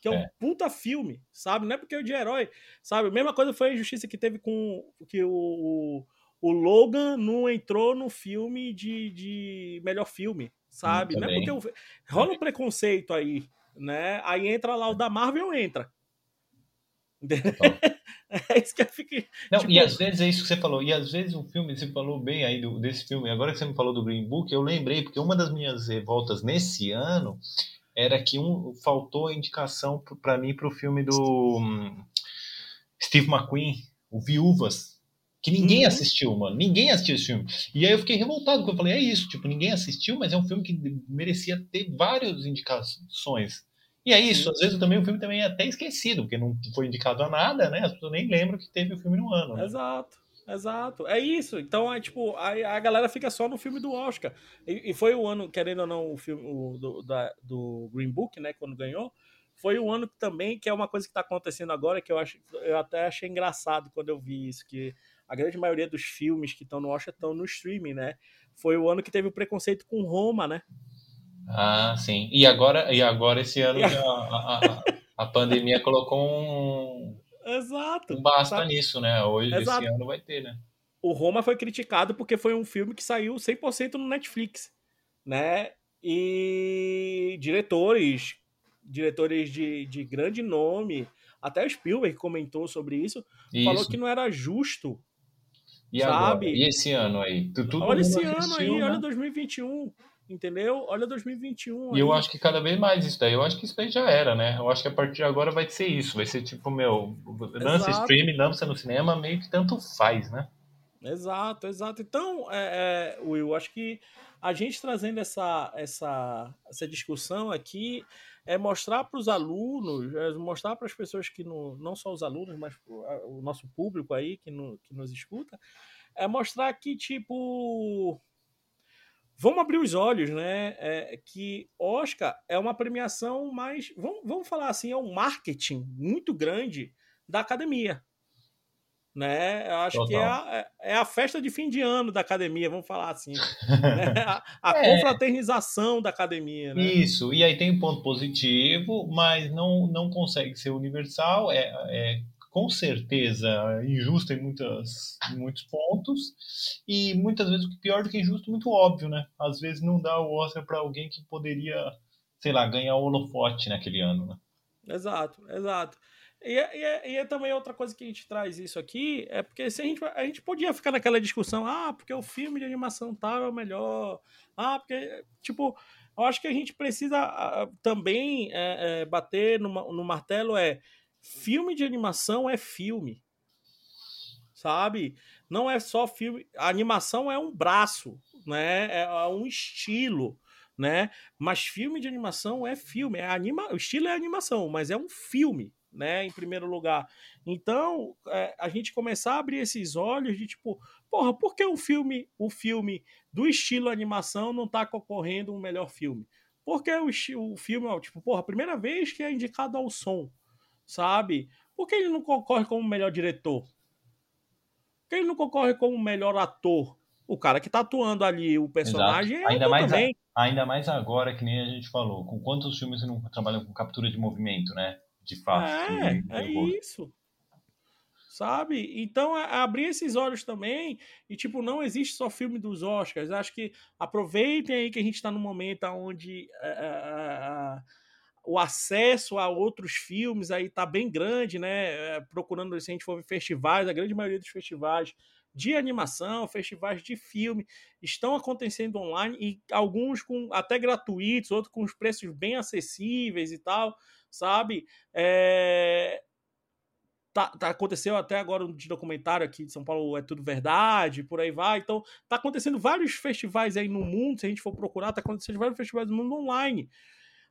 Speaker 1: que é um é. puta filme, sabe? Não é porque é de herói, sabe? A mesma coisa foi a injustiça que teve com que o, o Logan não entrou no filme de, de melhor filme, sabe? Hum, não é porque eu... rola um preconceito aí, né? Aí entra lá o da Marvel, entra. é isso que fica.
Speaker 2: Não, tipo... e às vezes é isso que você falou. E às vezes o filme, você falou bem aí do, desse filme. Agora que você me falou do Green Book, eu lembrei, porque uma das minhas revoltas nesse ano era que um, faltou a indicação para mim para o filme do um, Steve McQueen, o Viúvas que ninguém uhum. assistiu, mano. Ninguém assistiu esse filme. E aí eu fiquei revoltado, porque eu falei, é isso, tipo, ninguém assistiu, mas é um filme que merecia ter várias indicações. E é isso, às vezes também o filme também é até esquecido, porque não foi indicado a nada, né? As pessoas nem lembram que teve o filme no ano. Né?
Speaker 1: Exato. Exato, é isso. Então, é tipo, a, a galera fica só no filme do Oscar. E, e foi o ano, querendo ou não, o filme o, do, da, do Green Book, né, quando ganhou, foi o ano também, que é uma coisa que está acontecendo agora, que eu, acho, eu até achei engraçado quando eu vi isso, que a grande maioria dos filmes que estão no Oscar estão no streaming, né? foi o ano que teve o preconceito com Roma, né?
Speaker 2: Ah, sim. E agora, e agora esse ano a, a, a, pandemia colocou um,
Speaker 1: Exato.
Speaker 2: um basta Exato. nisso, né? Hoje, Exato. esse ano vai ter, né?
Speaker 1: O Roma foi criticado porque foi um filme que saiu 100% no Netflix, né? E diretores, diretores de, de grande nome, até o Spielberg comentou sobre isso, isso. falou que não era justo
Speaker 2: e sabe? Agora? E esse ano aí?
Speaker 1: Olha esse ano aí, né? olha 2021. Entendeu? Olha 2021.
Speaker 2: E aí. eu acho que cada vez mais isso daí. Eu acho que isso daí já era, né? Eu acho que a partir de agora vai ser isso. Vai ser tipo, meu, lança stream, lança no cinema, meio que tanto faz, né?
Speaker 1: Exato, exato. Então, é, é, Will, acho que a gente trazendo essa, essa, essa discussão aqui é mostrar para os alunos, é mostrar para as pessoas que não, não só os alunos, mas o nosso público aí que, no, que nos escuta, é mostrar que, tipo, vamos abrir os olhos, né? É, que Oscar é uma premiação mais. Vamos, vamos falar assim, é um marketing muito grande da academia. Né? Eu acho Total. que é a, é a festa de fim de ano da academia, vamos falar assim. né? A, a é. confraternização da academia. Né?
Speaker 2: Isso, e aí tem um ponto positivo, mas não, não consegue ser universal. É, é com certeza injusto em, muitas, em muitos pontos e muitas vezes o pior do que injusto muito óbvio, né? Às vezes não dá o Oscar para alguém que poderia, sei lá, ganhar o holofote naquele ano, né?
Speaker 1: Exato, exato. E é, e, é, e é, também outra coisa que a gente traz isso aqui, é porque se a gente, a gente podia ficar naquela discussão, ah, porque o filme de animação tal é o melhor, ah, porque, tipo, eu acho que a gente precisa também é, é, bater no, no martelo é filme de animação é filme. Sabe? Não é só filme. A animação é um braço, né? É, é um estilo, né? Mas filme de animação é filme. É anima... O estilo é animação, mas é um filme, né? Em primeiro lugar. Então, é, a gente começar a abrir esses olhos de tipo, porra, por que o filme, o filme do estilo animação não tá concorrendo um melhor filme? Porque o, o filme, ó, tipo, porra, a primeira vez que é indicado ao som sabe? Por que ele não concorre como melhor diretor? Por que ele não concorre como melhor ator? O cara que tá atuando ali, o personagem
Speaker 2: Exato. é ainda mais também. A, ainda mais agora, que nem a gente falou, com quantos filmes você não trabalha com captura de movimento, né? De fato.
Speaker 1: É, é isso. Sabe? Então, abrir esses olhos também. E, tipo, não existe só filme dos Oscars. Acho que aproveitem aí que a gente tá num momento onde. É, é, o acesso a outros filmes aí tá bem grande, né? Procurando, se a gente for ver festivais, a grande maioria dos festivais de animação, festivais de filme estão acontecendo online e alguns com até gratuitos, outros com os preços bem acessíveis e tal, sabe? É... Tá, tá, aconteceu até agora um de documentário aqui de São Paulo, é tudo verdade, por aí vai. Então, tá acontecendo vários festivais aí no mundo, se a gente for procurar, tá acontecendo vários festivais no mundo online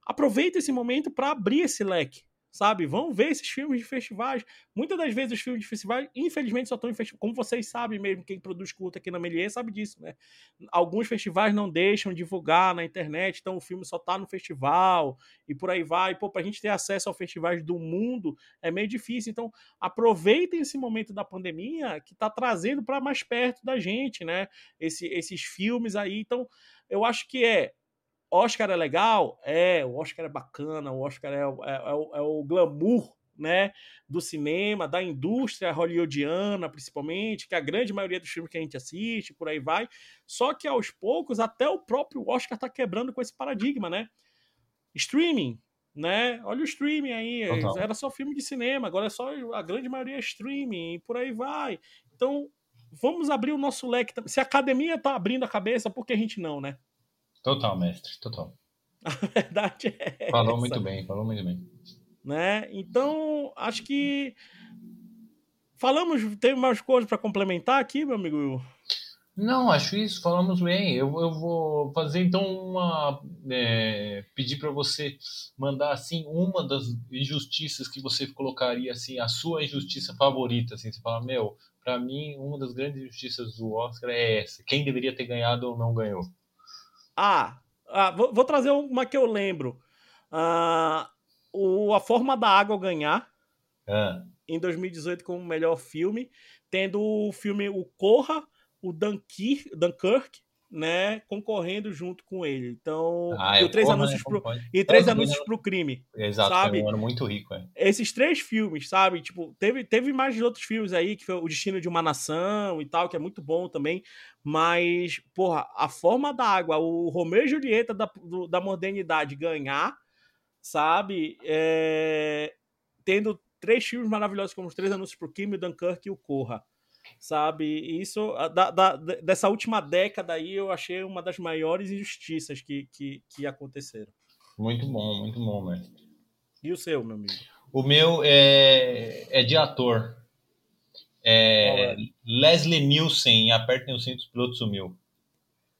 Speaker 1: aproveita esse momento para abrir esse leque, sabe? Vão ver esses filmes de festivais. Muitas das vezes os filmes de festivais, infelizmente, só estão em festivais. Como vocês sabem mesmo, quem produz culto aqui na Melier sabe disso, né? Alguns festivais não deixam divulgar na internet, então o filme só tá no festival e por aí vai. Pô, pra gente ter acesso aos festivais do mundo é meio difícil. Então, aproveitem esse momento da pandemia que tá trazendo para mais perto da gente, né? Esse, esses filmes aí. Então, eu acho que é Oscar é legal? É, o Oscar é bacana, o Oscar é, é, é, o, é o glamour né, do cinema, da indústria hollywoodiana, principalmente, que a grande maioria dos filmes que a gente assiste, por aí vai. Só que aos poucos, até o próprio Oscar está quebrando com esse paradigma, né? Streaming, né? Olha o streaming aí, Total. era só filme de cinema, agora é só a grande maioria é streaming, e por aí vai. Então, vamos abrir o nosso leque. Se a academia está abrindo a cabeça, por que a gente não, né?
Speaker 2: Total, mestre, total.
Speaker 1: A verdade é.
Speaker 2: Falou
Speaker 1: essa.
Speaker 2: muito bem, falou muito bem.
Speaker 1: Né? Então, acho que. Falamos, tem mais coisas para complementar aqui, meu amigo
Speaker 2: Não, acho isso, falamos bem. Eu, eu vou fazer então uma. É, pedir para você mandar assim uma das injustiças que você colocaria assim, a sua injustiça favorita. Assim, você fala, meu, para mim, uma das grandes injustiças do Oscar é essa. Quem deveria ter ganhado ou não ganhou.
Speaker 1: Ah, ah vou, vou, trazer uma que eu lembro. Ah, o A Forma da Água ganhar
Speaker 2: ah.
Speaker 1: em 2018 como melhor filme, tendo o filme O Corra, o Dunkirk, Dunkirk né, concorrendo junto com ele. Então,
Speaker 2: Ah,
Speaker 1: e o três
Speaker 2: porra,
Speaker 1: anúncios
Speaker 2: né,
Speaker 1: pro, e três
Speaker 2: É,
Speaker 1: anúncios pro crime.
Speaker 2: Exato,
Speaker 1: sabe?
Speaker 2: foi um ano muito rico, é.
Speaker 1: Esses três filmes, sabe? Tipo, teve, teve mais de outros filmes aí, que foi O Destino de uma Nação e tal, que é muito bom também. Mas, porra, a forma da água, o Romeu e Julieta da, do- da modernidade ganhar, sabe? É, tendo três filmes maravilhosos como os três anúncios pro Kim, o Dunkirk e o Corra. Sabe? E Isso, da, da- dessa última década aí, eu achei uma das maiores injustiças que, que, que aconteceram.
Speaker 2: Muito bom, muito bom, mestre.
Speaker 1: E o seu, meu amigo?
Speaker 2: O meu é, é de ator. É,
Speaker 1: é?
Speaker 2: Leslie Nielsen, em Apertem os Cintos, o piloto sumiu.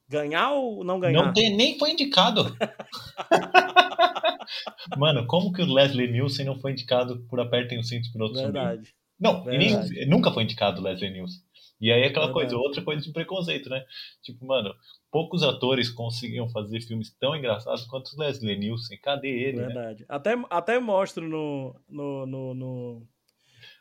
Speaker 1: Ganhar ou não ganhar?
Speaker 2: Não tem, nem foi indicado. Mano, como que o Leslie Nielsen não foi indicado por Apertem os Cintos, piloto sumiu?
Speaker 1: Verdade.
Speaker 2: Não, nem- nunca foi indicado o Leslie Nielsen. E aí aquela
Speaker 1: Verdade.
Speaker 2: coisa, outra coisa de preconceito, né? Tipo, mano, poucos atores conseguiam fazer filmes tão engraçados quanto o Leslie Nielsen. Cadê ele, né?
Speaker 1: Verdade. Até, até mostro no, no, no, no-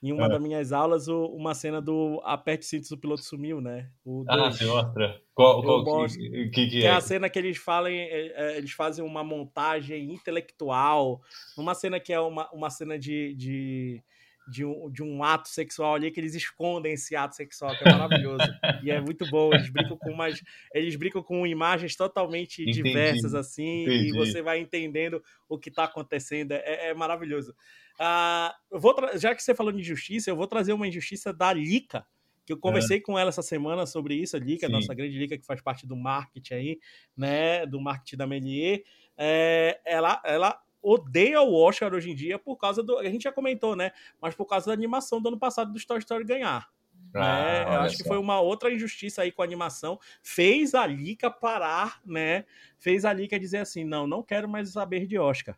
Speaker 1: em uma
Speaker 2: É.
Speaker 1: das minhas aulas o- uma cena do Aperte Cintos o Piloto Sumiu, né? O
Speaker 2: Ah,
Speaker 1: dois.
Speaker 2: você mostra? Qual, qual que,
Speaker 1: mostro.
Speaker 2: que, que
Speaker 1: Que é
Speaker 2: é?
Speaker 1: a cena que eles falam, é, é, eles fazem uma montagem intelectual, numa cena que é uma, uma cena de, de, de, um, de um ato sexual ali, que eles escondem esse ato sexual, que é maravilhoso. e é muito bom, eles brincam com umas. Eles brincam com imagens totalmente
Speaker 2: Entendi,
Speaker 1: diversas, assim, e
Speaker 2: entendi.
Speaker 1: você vai entendendo o que está acontecendo. É, é maravilhoso. Ah, eu vou já que você falou de injustiça, eu vou trazer uma injustiça da Lica, que eu conversei com ela essa semana sobre isso, a Lica,
Speaker 2: Sim.
Speaker 1: nossa grande Lica, que faz parte do marketing aí, né, do marketing da Melier. É, ela, ela odeia o Oscar hoje em dia por causa do. A gente já comentou, né? Mas por causa da animação do ano passado do Toy Story ganhar. né?
Speaker 2: Ah,
Speaker 1: Eu
Speaker 2: olha
Speaker 1: acho que foi uma outra injustiça aí com a animação. Fez a Lica parar, né? Fez a Lica dizer assim: não, não quero mais saber de Oscar.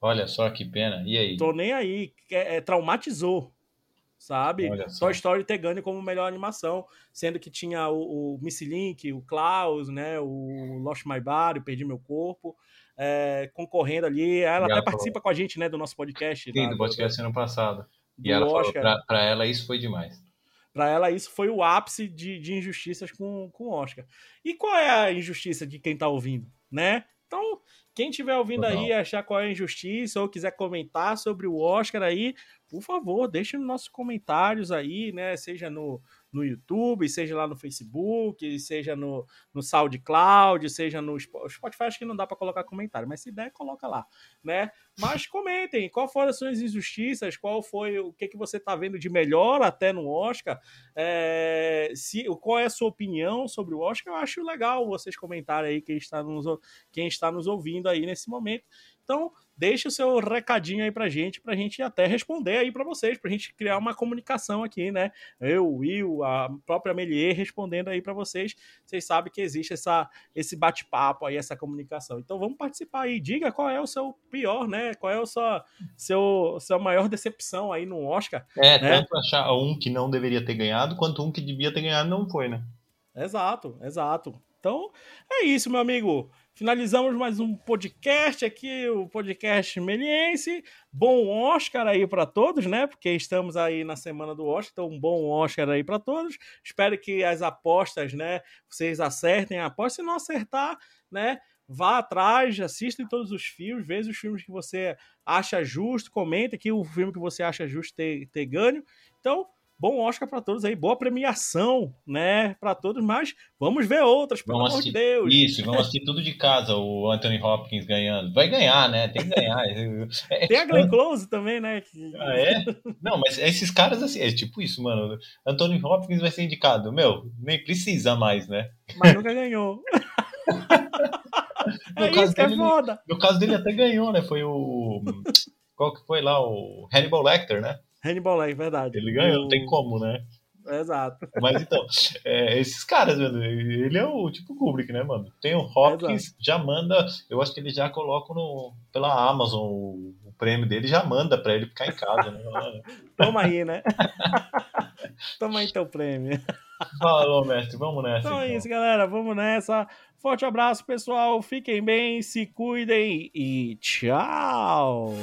Speaker 2: Olha só que pena. E aí?
Speaker 1: Tô nem aí. É, é, traumatizou. Sabe? Toy Story ter ganho como melhor animação, sendo que tinha o, o Missy Link, o Klaus, né? O Lost My Body, o Perdi Meu Corpo, é, concorrendo ali. Ela
Speaker 2: E
Speaker 1: até
Speaker 2: ela
Speaker 1: participa com a gente, né? Do nosso podcast.
Speaker 2: Sim,
Speaker 1: lá,
Speaker 2: do podcast ano passado.
Speaker 1: do
Speaker 2: E ela falou,
Speaker 1: Oscar.
Speaker 2: pra, pra ela isso foi demais.
Speaker 1: Pra ela, isso foi o ápice de, de injustiças com, com o Oscar. E qual é a injustiça de quem tá ouvindo, né? Então, quem estiver ouvindo
Speaker 2: Total.
Speaker 1: aí, achar qual é a injustiça ou quiser comentar sobre o Oscar aí, por favor, deixe nos nossos comentários aí, né? Seja no, no YouTube, seja lá no Facebook, seja no, no SoundCloud, seja no Spo- Spotify, acho que não dá para colocar comentário, mas se der, coloca lá, né? Mas comentem, qual foram as suas injustiças, qual foi o que, que você tá vendo de melhor até no Oscar, é, se, qual é a sua opinião sobre o Oscar, eu acho legal vocês comentarem aí quem está nos, ou- quem está nos ouvindo aí nesse momento. Então, deixa o seu recadinho aí pra gente, pra gente até responder aí pra vocês, pra gente criar uma comunicação aqui, né? Eu, Will, a própria Melier respondendo aí pra vocês. Vocês sabem que existe essa, esse bate-papo aí, essa comunicação. Então vamos participar aí. Diga qual é o seu pior, né? Qual é o seu, seu, sua maior decepção aí no Oscar.
Speaker 2: É,
Speaker 1: Né?
Speaker 2: tanto achar um que não deveria ter ganhado, quanto um que devia ter ganhado não foi, né?
Speaker 1: Exato, exato. Então, é isso, meu amigo. Finalizamos mais um podcast aqui, o podcast Meliense. Bom Oscar aí para todos, né? Porque estamos aí na semana do Oscar, então um bom Oscar aí para todos. Espero que as apostas, né, vocês acertem a aposta. Se não acertar, né, vá atrás, assista em todos os filmes, veja os filmes que você acha justo, comenta aqui o filme que você acha justo ter, ter ganho. Então, bom Oscar para todos aí, boa premiação, né, para todos, mas vamos ver outras, pelo
Speaker 2: Vamos
Speaker 1: amor de. Deus.
Speaker 2: Isso, vamos assistir tudo de casa, o Anthony Hopkins ganhando. Vai ganhar, né? Tem que ganhar. É-
Speaker 1: Tem a Glenn Close também, né?
Speaker 2: Ah, é? Não, mas esses caras, assim, é tipo isso, mano. Anthony Hopkins vai ser indicado. Meu, nem precisa mais, né?
Speaker 1: Mas nunca ganhou.
Speaker 2: No
Speaker 1: é
Speaker 2: caso
Speaker 1: isso que é
Speaker 2: dele,
Speaker 1: foda.
Speaker 2: No caso dele até ganhou, né? Foi o. Qual que foi lá? O Hannibal Lecter, né?
Speaker 1: Hannibal Lecter, verdade.
Speaker 2: Ele ganhou, não tem como, né?
Speaker 1: Exato.
Speaker 2: Mas então, é, esses caras, mano, ele é o tipo Kubrick, né, mano? Tem o Hopkins, já manda, eu acho que ele já coloca no, pela Amazon o, o prêmio dele, já manda pra ele ficar em casa, né?
Speaker 1: Toma aí, né? Toma aí teu prêmio.
Speaker 2: Falou, mestre, vamos nessa.
Speaker 1: Então é
Speaker 2: então.
Speaker 1: isso, galera. Vamos nessa. Forte abraço, pessoal. Fiquem bem, se cuidem e tchau.